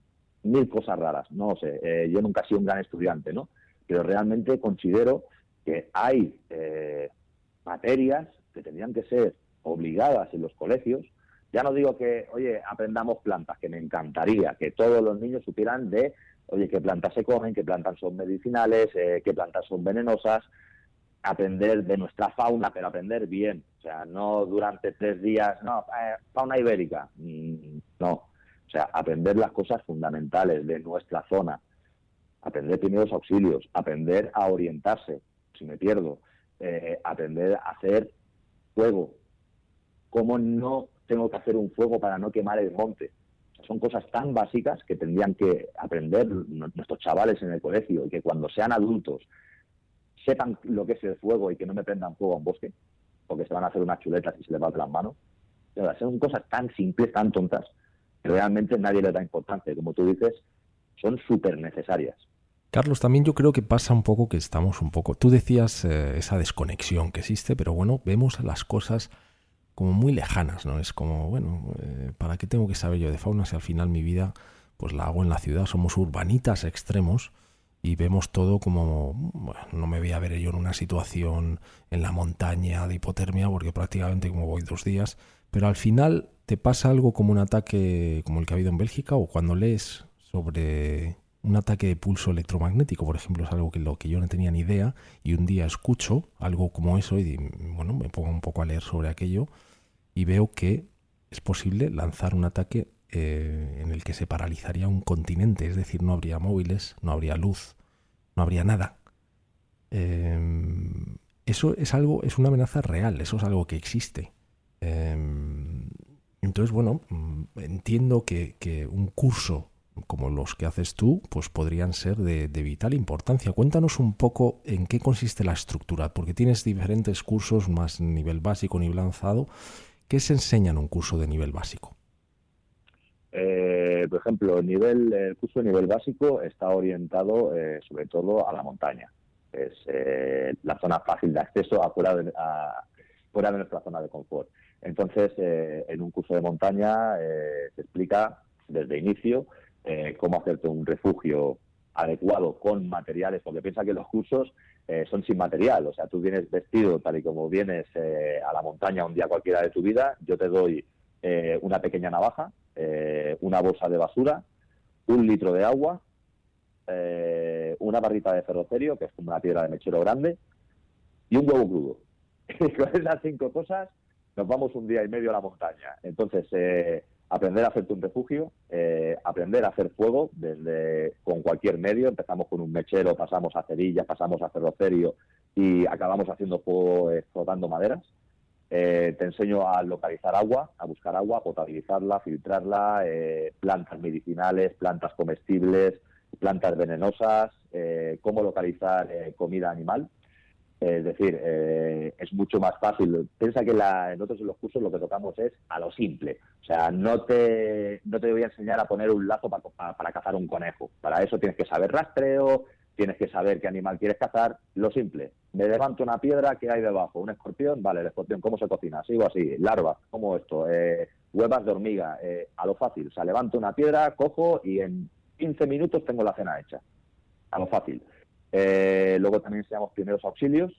mil cosas raras. No sé, eh, yo nunca he sido un gran estudiante, ¿no? Pero realmente considero que hay materias que tendrían que ser obligadas en los colegios. Ya no digo que, oye, aprendamos plantas, que me encantaría que todos los niños supieran de, oye, qué plantas se comen, qué plantas son medicinales, eh, qué plantas son venenosas. aprender de nuestra fauna, pero aprender bien. O sea, no durante tres días, no, eh, fauna ibérica. Mm, no. O sea, aprender las cosas fundamentales de nuestra zona. Aprender primeros auxilios, aprender a orientarse, si me pierdo, eh, aprender a hacer fuego. ¿Cómo no tengo que hacer un fuego para no quemar el monte? son cosas tan básicas que tendrían que aprender nuestros chavales en el colegio y que cuando sean adultos sepan lo que es el fuego y que no me prendan fuego a un bosque, porque se van a hacer unas chuletas y se les va de las manos. son cosas tan simples, tan tontas, que realmente nadie le da importancia. Como tú dices, son súper necesarias. Carlos, también yo creo que pasa un poco que estamos un poco... Tú decías eh, esa desconexión que existe, pero bueno, vemos las cosas como muy lejanas, ¿no? Es como, bueno, eh, ¿para qué tengo que saber yo de fauna si al final mi vida pues la hago en la ciudad? Somos urbanitas extremos y vemos todo como, bueno, no me voy a ver yo en una situación en la montaña de hipotermia porque prácticamente como voy dos días, pero al final te pasa algo como un ataque como el que ha habido en Bélgica o cuando lees sobre un ataque de pulso electromagnético, por ejemplo, es algo que lo que yo no tenía ni idea y un día escucho algo como eso y bueno, me pongo un poco a leer sobre aquello y veo que es posible lanzar un ataque eh, en el que se paralizaría un continente, es decir, no habría móviles, no habría luz, no habría nada. Em, eso es algo, es una amenaza real, eso es algo que existe. Em, entonces, bueno, mm, entiendo que, un curso como los que haces tú, pues podrían ser de, de, vital importancia. Cuéntanos un poco en qué consiste la estructura, porque tienes diferentes cursos, más nivel básico, nivel avanzado. ¿Qué se enseña en un curso de nivel básico? Eh, por ejemplo, el, curso de nivel básico está orientado eh, sobre todo a la montaña. Es eh, la zona fácil de acceso a fuera, de, fuera de nuestra zona de confort. Entonces, en un curso de montaña se explica desde inicio cómo hacerte un refugio adecuado con materiales, porque piensa que los cursos son sin material, o sea, tú vienes vestido tal y como vienes a la montaña un día cualquiera de tu vida, yo te doy una pequeña navaja, eh, una bolsa de basura, un litro de agua, eh, una barrita de ferrocerio, que es como una piedra de mechero grande, y un huevo crudo. Y con esas cinco cosas nos vamos un día y medio a la montaña. Entonces, eh, aprender a hacerte un refugio, aprender a hacer fuego desde con cualquier medio. Empezamos con un mechero, pasamos a cerillas, pasamos a ferrocerio y acabamos haciendo fuego explotando maderas. Eh, te enseño a localizar agua, a buscar agua, potabilizarla, filtrarla, eh, plantas medicinales, plantas comestibles, plantas venenosas, eh, cómo localizar comida animal. Es decir, es mucho más fácil. Piensa que la, nosotros en los cursos lo que tocamos es a lo simple. O sea, no te, no te voy a enseñar a poner un lazo para cazar un conejo. Para eso tienes que saber rastreo, tienes que saber qué animal quieres cazar. Lo simple, me levanto una piedra, ¿qué hay debajo? ¿Un escorpión? Vale, el escorpión, ¿cómo se cocina? Sigo así, larvas, ¿cómo esto? Eh, huevas de hormiga, eh, a lo fácil. O sea, levanto una piedra, cojo y en 15 minutos tengo la cena hecha. A lo fácil. Eh, luego también enseñamos primeros auxilios,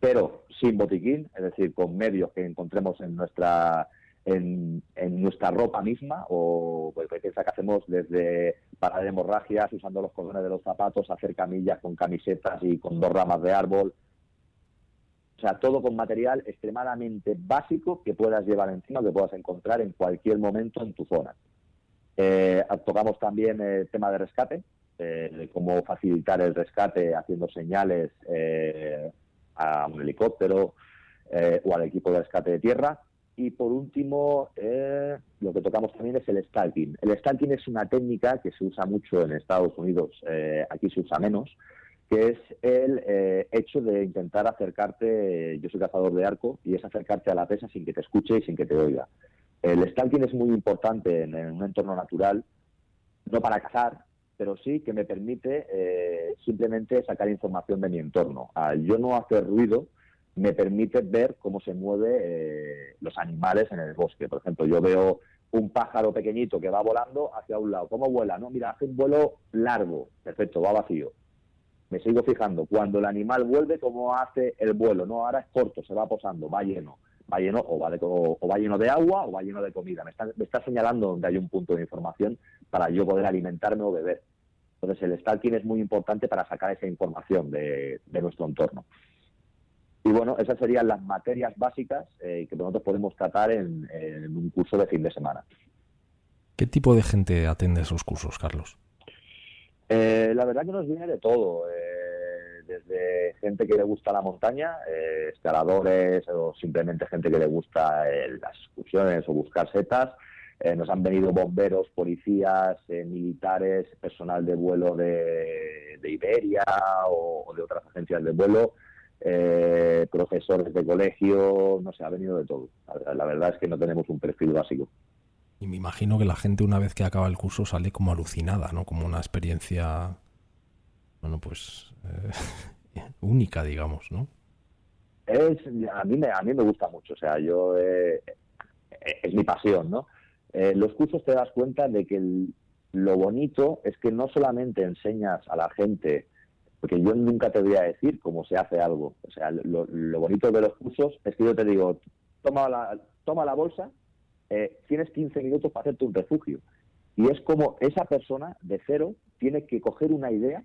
pero sin botiquín, es decir, con medios que encontremos en nuestra en, nuestra ropa misma o pues, que hacemos desde para de hemorragias usando los cordones de los zapatos, hacer camillas con camisetas y con dos ramas de árbol. O sea, todo con material extremadamente básico que puedas llevar encima, que puedas encontrar en cualquier momento en tu zona. Eh, tocamos también el tema de rescate, eh, de cómo facilitar el rescate haciendo señales eh, a un helicóptero o al equipo de rescate de tierra y por último, eh, lo que tocamos también es el stalking. El stalking es una técnica que se usa mucho en Estados Unidos, eh, aquí se usa menos, que es el eh, hecho de intentar acercarte, yo soy cazador de arco, y es acercarte a la presa sin que te escuche y sin que te oiga. El stalking es muy importante en, un entorno natural, no para cazar, pero sí que me permite simplemente sacar información de mi entorno. Al yo no hacer ruido, me permite ver cómo se mueven eh, los animales en el bosque. Por ejemplo, yo veo un pájaro pequeñito que va volando hacia un lado. ¿Cómo vuela? No, mira, hace un vuelo largo. Perfecto, va vacío. Me sigo fijando. Cuando el animal vuelve, ¿cómo hace el vuelo? No, ahora es corto, se va posando, va lleno. Va lleno o va, de, o, va lleno de agua o va lleno de comida. Me está, me está señalando donde hay un punto de información para yo poder alimentarme o beber. Entonces, el stalking es muy importante para sacar esa información de nuestro entorno. Y bueno, esas serían las materias básicas eh, que nosotros podemos tratar en, un curso de fin de semana. ¿Qué tipo de gente atiende esos cursos, Carlos? Eh, la verdad que nos viene de todo, eh, desde gente que le gusta la montaña, escaladores o simplemente gente que le gusta las excursiones o buscar setas. Nos han venido bomberos, policías, militares, personal de vuelo de, Iberia o de otras agencias de vuelo eh, profesores de colegio, no sé, ha venido de todo. La, verdad es que no tenemos un perfil básico. Y me imagino que la gente una vez que acaba el curso sale como alucinada, ¿no? Como una experiencia, bueno, pues eh, única, digamos, ¿no? Es, a, mí me, a mí me gusta mucho, o sea, yo eh, es mi pasión, ¿no? En los cursos te das cuenta de que lo bonito es que no solamente enseñas a la gente porque yo nunca te voy a decir cómo se hace algo. O sea, lo, bonito de los cursos es que yo te digo, toma la, toma la bolsa, eh, tienes 15 minutos para hacerte un refugio. Y es como esa persona de cero tiene que coger una idea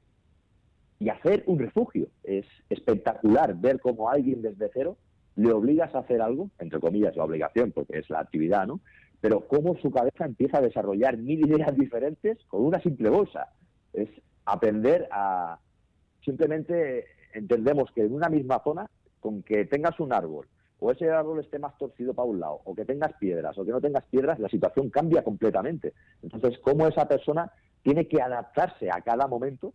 y hacer un refugio. Es espectacular ver cómo alguien desde cero le obligas a hacer algo, entre comillas la obligación, porque es la actividad, ¿no? Pero cómo su cabeza empieza a desarrollar mil ideas diferentes con una simple bolsa. Es aprender a, Simplemente entendemos que en una misma zona, con que tengas un árbol, o ese árbol esté más torcido para un lado, o que tengas piedras, o que no tengas piedras, la situación cambia completamente. Entonces, cómo esa persona tiene que adaptarse a cada momento,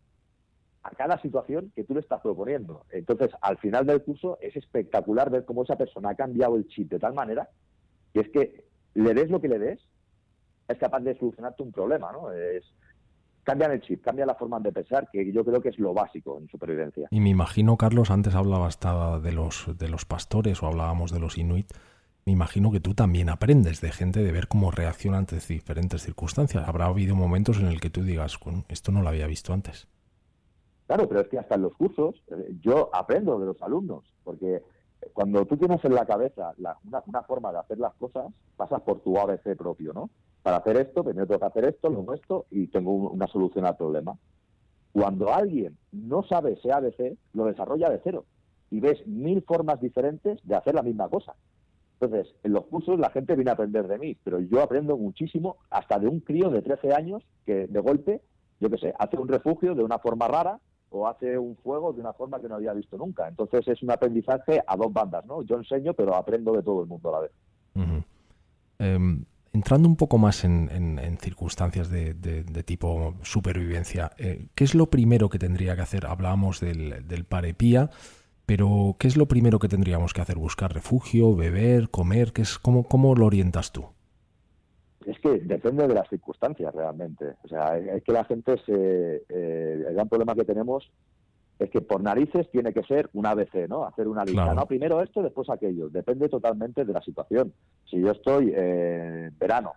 a cada situación que tú le estás proponiendo. Entonces, al final del curso es espectacular ver cómo esa persona ha cambiado el chip de tal manera que es que le des lo que le des, es capaz de solucionarte un problema, ¿no? Es, cambian el chip, cambian la forma de pensar, que yo creo que es lo básico en supervivencia. Y me imagino, Carlos, antes hablabas de los, de los pastores o hablábamos de los inuit. Me imagino que tú también aprendes de gente de ver cómo reacciona ante diferentes circunstancias. Habrá habido momentos en el que tú digas, esto no lo había visto antes. Claro, pero es que hasta en los cursos eh, yo aprendo de los alumnos, porque cuando tú tienes en la cabeza una, una, forma de hacer las cosas, pasas por tu ABC propio, ¿no? para hacer esto, primero tengo que hacer esto, luego esto, y tengo una solución al problema. Cuando alguien no sabe ese ABC, lo desarrolla de cero y ves mil formas diferentes de hacer la misma cosa. Entonces, en los cursos la gente viene a aprender de mí, pero yo aprendo muchísimo hasta de un crío de 13 años que de golpe, yo qué sé, hace un refugio de una forma rara o hace un fuego de una forma que no había visto nunca. Entonces es un aprendizaje a dos bandas, ¿no? Yo enseño, pero aprendo de todo el mundo a la vez. Entrando un poco más en, circunstancias de, tipo supervivencia, eh, ¿qué es lo primero que tendría que hacer? Hablábamos del, del parepía, pero ¿qué es lo primero que tendríamos que hacer? ¿Buscar refugio, beber, comer? ¿Qué es, cómo, ¿Cómo lo orientas tú? Que depende de las circunstancias realmente. O sea, es que la gente se... Eh, el gran problema que tenemos es que por narices tiene que ser un ABC, ¿no? Hacer una lista, ¿no? Primero esto, después aquello. Depende totalmente de la situación. Si yo estoy en verano,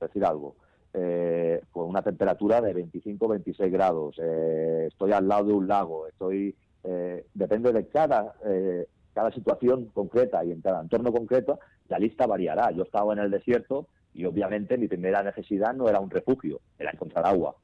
decir algo, eh, con una temperatura de 25-26 grados, eh, estoy al lado de un lago, estoy... Eh, depende de cada, cada situación concreta y en cada entorno concreto, la lista variará. Yo estaba en el desierto y obviamente mi primera necesidad no era un refugio, era encontrar agua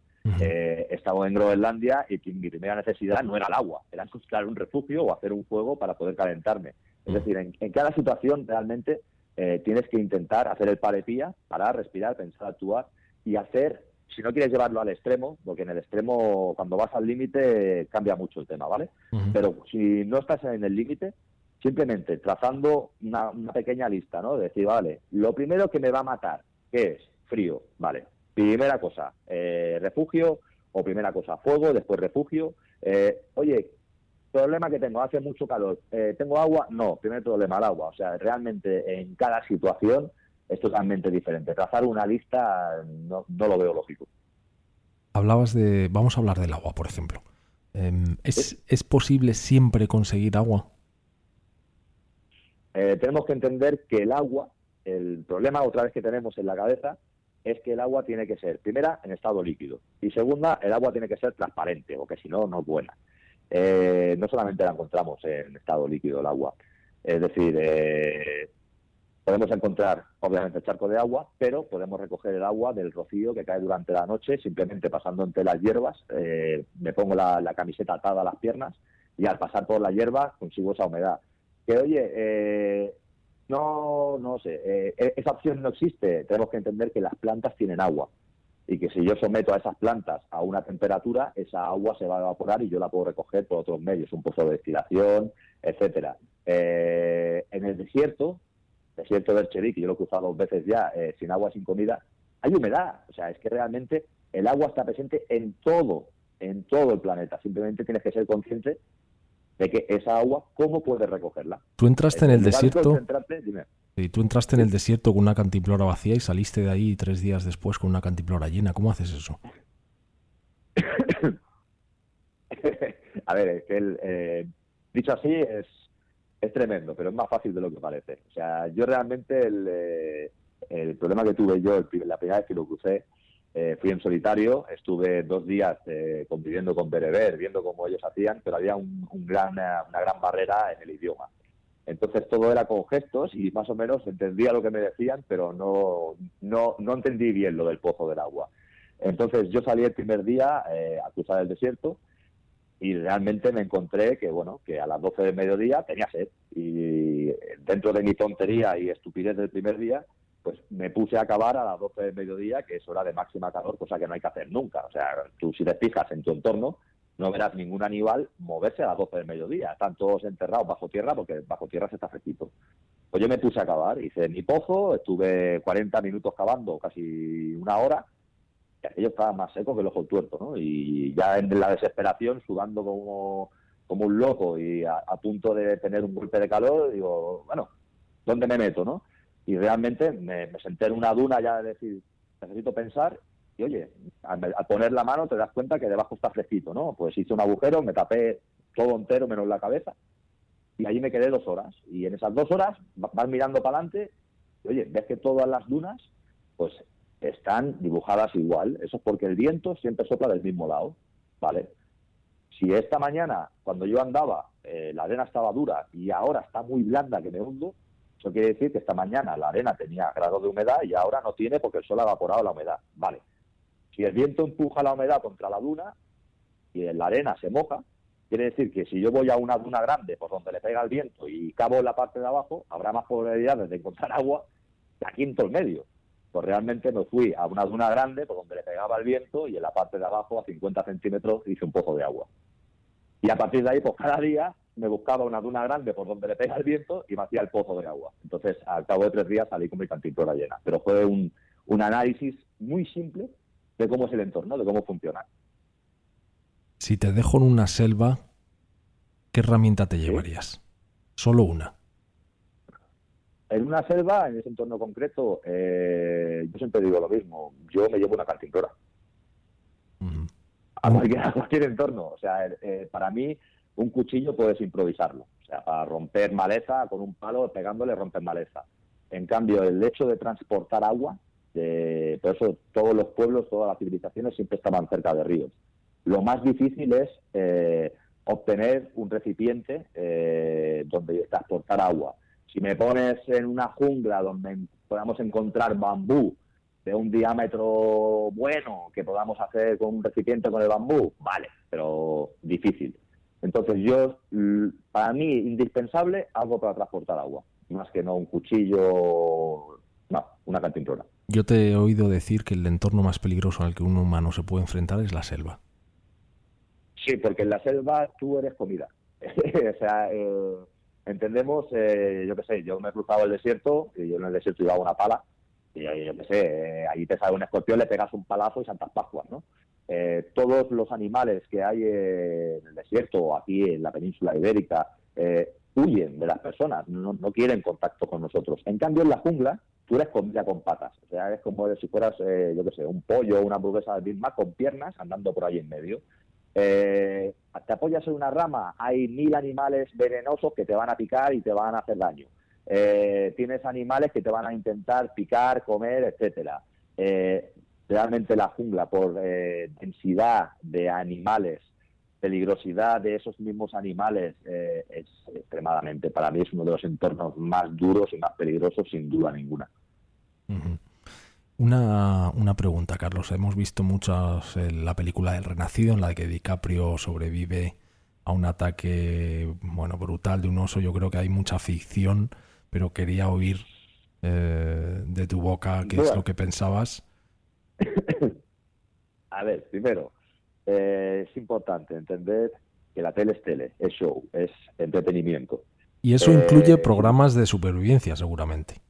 eh, estaba en Groenlandia y mi primera necesidad no era el agua, era buscar un refugio o hacer un fuego para poder calentarme. Es decir, en, cada situación realmente eh, tienes que intentar hacer el palepía, parar, respirar, pensar, actuar y hacer, si no quieres llevarlo al extremo, porque en el extremo, cuando vas al límite, cambia mucho el tema, ¿vale? Pero si no estás en el límite, simplemente trazando una, una pequeña lista, ¿no? De decir, vale, lo primero que me va a matar, ¿qué es? Frío, vale, Primera cosa, eh, refugio, o primera cosa, fuego, después refugio. Eh, oye, problema que tengo, hace mucho calor, eh, ¿tengo agua? No, primer problema, el agua. O sea, realmente en cada situación es totalmente diferente. Trazar una lista no, lo veo lógico. Hablabas de, vamos a hablar del agua, por ejemplo. Em, ¿es, ¿Es posible siempre conseguir agua? Tenemos que entender que el agua, el problema otra vez que tenemos en la cabeza, es que el agua tiene que ser, primera, en estado líquido, y segunda, el agua tiene que ser transparente, porque si no, no es buena. Eh, no solamente la encontramos en estado líquido el agua, es decir, eh, podemos encontrar, obviamente, el charco de agua, pero podemos recoger el agua del rocío que cae durante la noche, simplemente pasando entre las hierbas, eh, me pongo la, camiseta atada a las piernas y al pasar por la hierba consigo esa humedad. Que oye, eh, no, no sé, eh, e-, esa opción no existe. Tenemos que entender que las plantas tienen agua y que si yo someto a esas plantas a una temperatura, esa agua se va a evaporar y yo la puedo recoger por otros medios, un pozo de destilación, etcétera. Eh, en el desierto, desierto del Cherí, que yo lo he cruzado dos veces ya, eh, sin agua, sin comida, hay humedad. O sea, es que realmente el agua está presente en todo, en todo el planeta. Simplemente tienes que ser consciente de que esa agua, ¿cómo puedes recogerla? Tú entraste en el desierto. Y tú entraste en el desierto con una cantimplora vacía y saliste de ahí tres días después con una cantimplora llena. ¿Cómo haces eso? A ver, es que el, eh, dicho así es, es tremendo, pero es más fácil de lo que parece. O sea, yo realmente el, eh, el problema que tuve yo la primera vez que lo crucé eh, fui en solitario, estuve dos días eh, conviviendo con Bereber, viendo cómo ellos hacían, pero había gran, una gran barrera en el idioma. Entonces todo era con gestos y más o menos entendía lo que me decían, pero no, no, no entendí bien lo del pozo del agua. Entonces yo salí el primer día eh, a cruzar el desierto y realmente me encontré que bueno que a las 12 del mediodía tenía sed y dentro de mi tontería y estupidez del primer día pues me puse a acabar a las 12 del mediodía, que es hora de máxima calor, cosa que no hay que hacer nunca. O sea, tú si te fijas en tu entorno, no verás ningún animal moverse a las 12 del mediodía. Están todos enterrados bajo tierra porque bajo tierra se está fresquito. Pues yo me puse a acabar, hice mi pozo, estuve 40 minutos cavando, casi una hora, y aquello estaba más seco que el ojo tuerto, ¿no? Y ya en la desesperación, sudando como, como un loco y a, a punto de tener un golpe de calor, digo, bueno, ¿dónde me meto, no? Y realmente me, senté en una duna ya de decir, necesito pensar y oye, al, poner la mano te das cuenta que debajo está fresquito, ¿no? Pues hice un agujero, me tapé todo entero menos la cabeza y allí me quedé dos horas. Y en esas dos horas vas mirando para adelante y oye, ves que todas las dunas pues están dibujadas igual. Eso es porque el viento siempre sopla del mismo lado, ¿vale? Si esta mañana, cuando yo andaba, eh, la arena estaba dura y ahora está muy blanda que me hundo, eso quiere decir que esta mañana la arena tenía grado de humedad y ahora no tiene porque el sol ha evaporado la humedad. Vale. Si el viento empuja la humedad contra la duna y la arena se moja, quiere decir que si yo voy a una duna grande por donde le pega el viento y cavo en la parte de abajo, habrá más probabilidades de encontrar agua que aquí en todo el medio. Pues realmente me fui a una duna grande por donde le pegaba el viento y en la parte de abajo a 50 centímetros hice un pozo de agua. Y a partir de ahí, pues cada día me buscaba una duna grande por donde le pega el viento y me hacía el pozo de agua. Entonces, al cabo de tres días salí con mi cantimplora llena. Pero fue un, análisis muy simple de cómo es el entorno, de cómo funciona. Si te dejo en una selva, ¿qué herramienta te llevarías? Solo una. En una selva, en ese entorno concreto, eh, yo siempre digo lo mismo. Yo me llevo una cantimplora. a, cualquier, entorno. O sea, eh, para mí un cuchillo puedes improvisarlo, o sea, para romper maleza, con un palo pegándole romper maleza. En cambio, el hecho de transportar agua, por eso todos los pueblos, todas las civilizaciones siempre estaban cerca de ríos. Lo más difícil es eh, obtener un recipiente eh, donde transportar agua. Si me pones en una jungla donde podamos encontrar bambú de un diámetro bueno que podamos hacer con un recipiente con el bambú, vale, pero difícil. Entonces yo, para mí, indispensable algo para transportar agua, más que no un cuchillo, no, una cantimplora. Yo te he oído decir que el entorno más peligroso al que un humano se puede enfrentar es la selva. Sí, porque en la selva tú eres comida. o sea, eh, entendemos, eh, yo qué sé, yo me he cruzado el desierto y yo en el desierto llevaba una pala y yo qué sé, eh, ahí te sale un escorpión, le pegas un palazo y Santas Pascuas, ¿no? Eh, todos los animales que hay en el desierto o aquí en la península ibérica eh, huyen de las personas, no, quieren contacto con nosotros. En cambio, en la jungla, tú eres comida con patas. O sea, es como si fueras, eh, yo qué sé, un pollo o una hamburguesa de misma con piernas andando por ahí en medio. te apoyas en una rama, hay mil animales venenosos que te van a picar y te van a hacer daño. tienes animales que te van a intentar picar, comer, etcétera realmente la jungla por eh, densidad de animales, peligrosidad de esos mismos animales eh, es extremadamente, para mí es uno de los entornos más duros y más peligrosos sin duda ninguna. Una, una, pregunta, Carlos. Hemos visto muchas en la película El Renacido, en la que DiCaprio sobrevive a un ataque, bueno, brutal de un oso. Yo creo que hay mucha ficción, pero quería oír eh, de tu boca qué es lo que pensabas. A ver, primero, eh, es importante entender que la tele es tele, es show, es entretenimiento. Y eso incluye eh, programas de supervivencia, seguramente.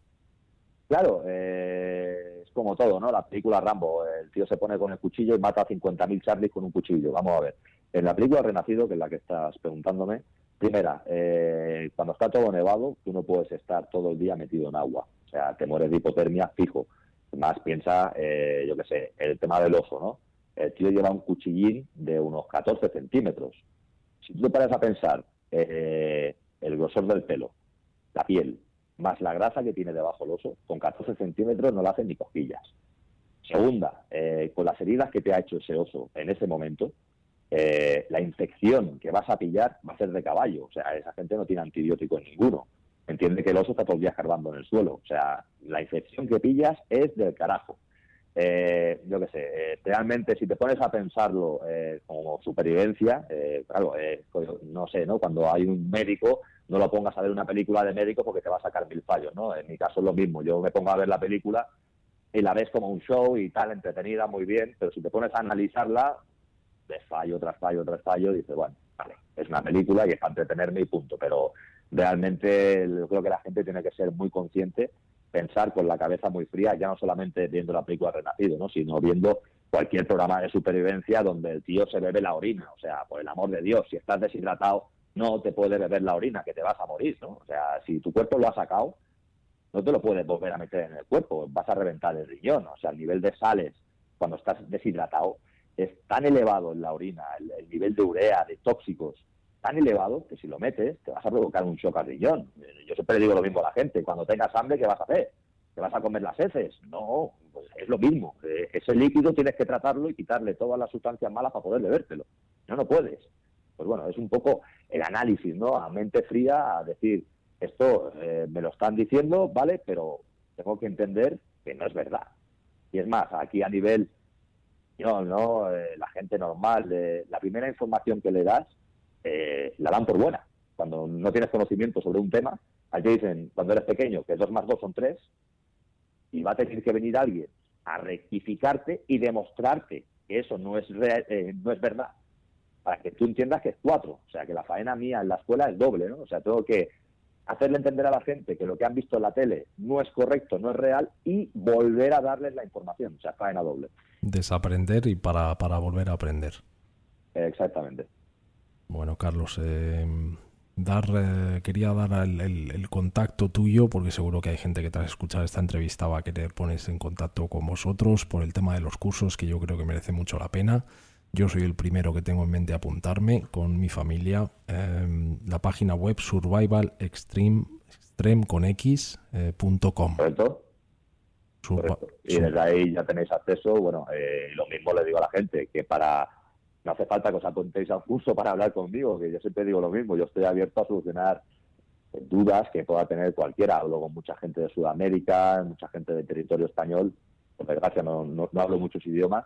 Claro, eh, es como todo, ¿no? La película Rambo, el tío se pone con el cuchillo y mata a 50.000 Charlies con un cuchillo. Vamos a ver. En la película Renacido, que es la que estás preguntándome, primera, eh, cuando está todo nevado, tú no puedes estar todo el día metido en agua. O sea, te mueres de hipotermia fijo. Más piensa, eh, yo qué sé, el tema del oso, ¿no? El tío lleva un cuchillín de unos 14 centímetros. Si tú te paras a pensar eh, el grosor del pelo, la piel, más la grasa que tiene debajo el oso, con 14 centímetros no le hacen ni cosquillas. Segunda, eh, con las heridas que te ha hecho ese oso en ese momento, eh, la infección que vas a pillar va a ser de caballo. O sea, esa gente no tiene antibiótico ninguno. Entiende que el oso está todo el día escarbando en el suelo. O sea, la infección que pillas es del carajo. Eh, yo qué sé, realmente si te pones a pensarlo como supervivencia, claro, no sé, ¿no? Cuando hay un médico no lo pongas a ver una película de médico porque te va a sacar mil fallos, ¿no? En mi caso es lo mismo, yo me pongo a ver la película y la ves como un show y tal, entretenida, muy bien, pero si te pones a analizarla, ves fallo tras fallo tras fallo, dices, bueno, vale, es una película y es para entretenerme y punto, pero realmente yo creo que la gente tiene que ser muy consciente, pensar con la cabeza muy fría, ya no solamente viendo la película Renacido, ¿no? sino viendo cualquier programa de supervivencia donde el tío se bebe la orina, o sea, por el amor de Dios, si estás deshidratado no te puede beber la orina, que te vas a morir, ¿no? O sea, si tu cuerpo lo ha sacado, no te lo puedes volver a meter en el cuerpo, vas a reventar el riñón, o sea, el nivel de sales cuando estás deshidratado es tan elevado en la orina, el, nivel de urea, de tóxicos, tan elevado que si lo metes te vas a provocar un shock al riñón. Yo siempre digo lo mismo a la gente, cuando tengas hambre, ¿qué vas a hacer? ¿Te vas a comer las heces? No, pues es lo mismo. Eh, ese líquido tienes que tratarlo y quitarle todas las sustancias malas para poder bebértelo. No, no puedes pues bueno, es un poco el análisis, ¿no? A mente fría, a decir, esto eh, me lo están diciendo, ¿vale? Pero tengo que entender que no es verdad. Y es más, aquí a nivel, no, no, eh, la gente normal, la primera información que le das, eh, la dan por buena. Cuando no tienes conocimiento sobre un tema, aquí dicen, cuando eres pequeño, que dos más dos son tres, y va a tener que venir alguien a rectificarte y demostrarte que eso no es, no es verdad para que tú entiendas que es cuatro. O sea, que la faena mía en la escuela es doble, ¿no? O sea, tengo que hacerle entender a la gente que lo que han visto en la tele no es correcto, no es real y volver a darles la información. O sea, faena doble. Desaprender y para, para volver a aprender. Exactamente. Bueno, Carlos, eh, dar, eh, quería dar el, contacto tuyo porque seguro que hay gente que tras escuchar esta entrevista va a querer ponerse en contacto con vosotros por el tema de los cursos que yo creo que merece mucho la pena. Yo soy el primero que tengo en mente apuntarme con mi familia. Em, la página web survival extreme, con eh, Correcto. Y desde ahí ya tenéis acceso. Bueno, eh, lo mismo le digo a la gente, que para no hace falta que os apuntéis al curso para hablar conmigo, que yo siempre digo lo mismo. Yo estoy abierto a solucionar dudas que pueda tener cualquiera. Hablo con mucha gente de Sudamérica, mucha gente del territorio español. Por desgracia no, hablo muchos idiomas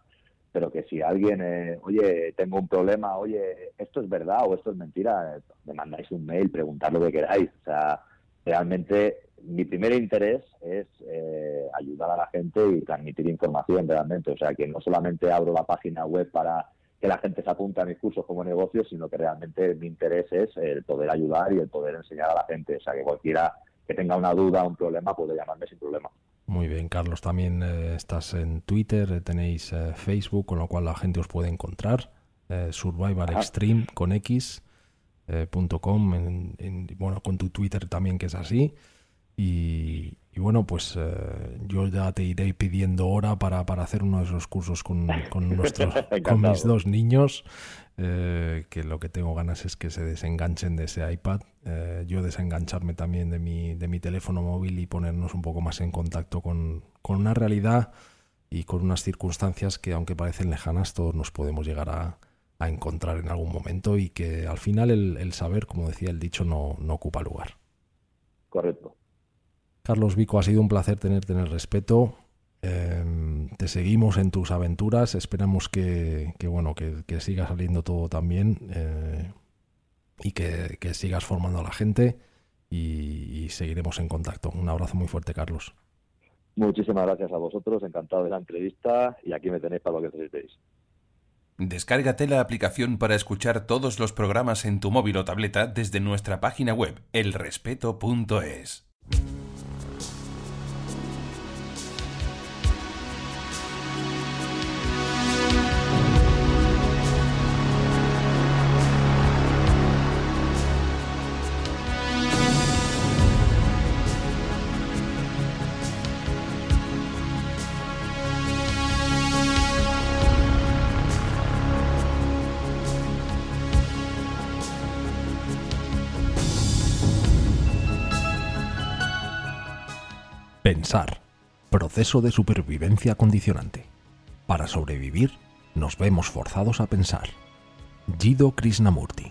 pero que si alguien, eh, oye, tengo un problema, oye, esto es verdad o esto es mentira, me mandáis un mail, preguntad lo que queráis. O sea, realmente mi primer interés es eh, ayudar a la gente y transmitir información realmente. O sea, que no solamente abro la página web para que la gente se apunte a mis cursos como negocio, sino que realmente mi interés es el poder ayudar y el poder enseñar a la gente. O sea, que cualquiera que tenga una duda, un problema, puede llamarme sin problema. Muy bien, Carlos, también eh, estás en Twitter, eh, tenéis eh, Facebook, con lo cual la gente os puede encontrar. Survival Extreme con X. bueno, con tu Twitter también que es así. Y, bueno, pues yo ya te iré pidiendo hora para, para hacer uno de esos cursos con, con, nuestros, con mis dos niños. Eh, que lo que tengo ganas es que se desenganchen de ese iPad, eh, yo desengancharme también de mi, de mi teléfono móvil y ponernos un poco más en contacto con, una realidad y con unas circunstancias que aunque parecen lejanas, todos nos podemos llegar a, encontrar en algún momento y que al final el, saber, como decía el dicho, no, no ocupa lugar. Correcto. Carlos Vico, ha sido un placer tenerte en el respeto. Em, te seguimos en tus aventuras, esperamos que, bueno, que, siga saliendo todo también. Eh, y que, sigas formando a la gente y, seguiremos en contacto. Un abrazo muy fuerte, Carlos. Muchísimas gracias a vosotros, encantado de la entrevista y aquí me tenéis para lo que necesitéis. Descárgate la aplicación para escuchar todos los programas en tu móvil o tableta desde nuestra página web elrespeto.es. Pensar. Proceso de supervivencia condicionante. Para sobrevivir, nos vemos forzados a pensar. Jido Krishnamurti.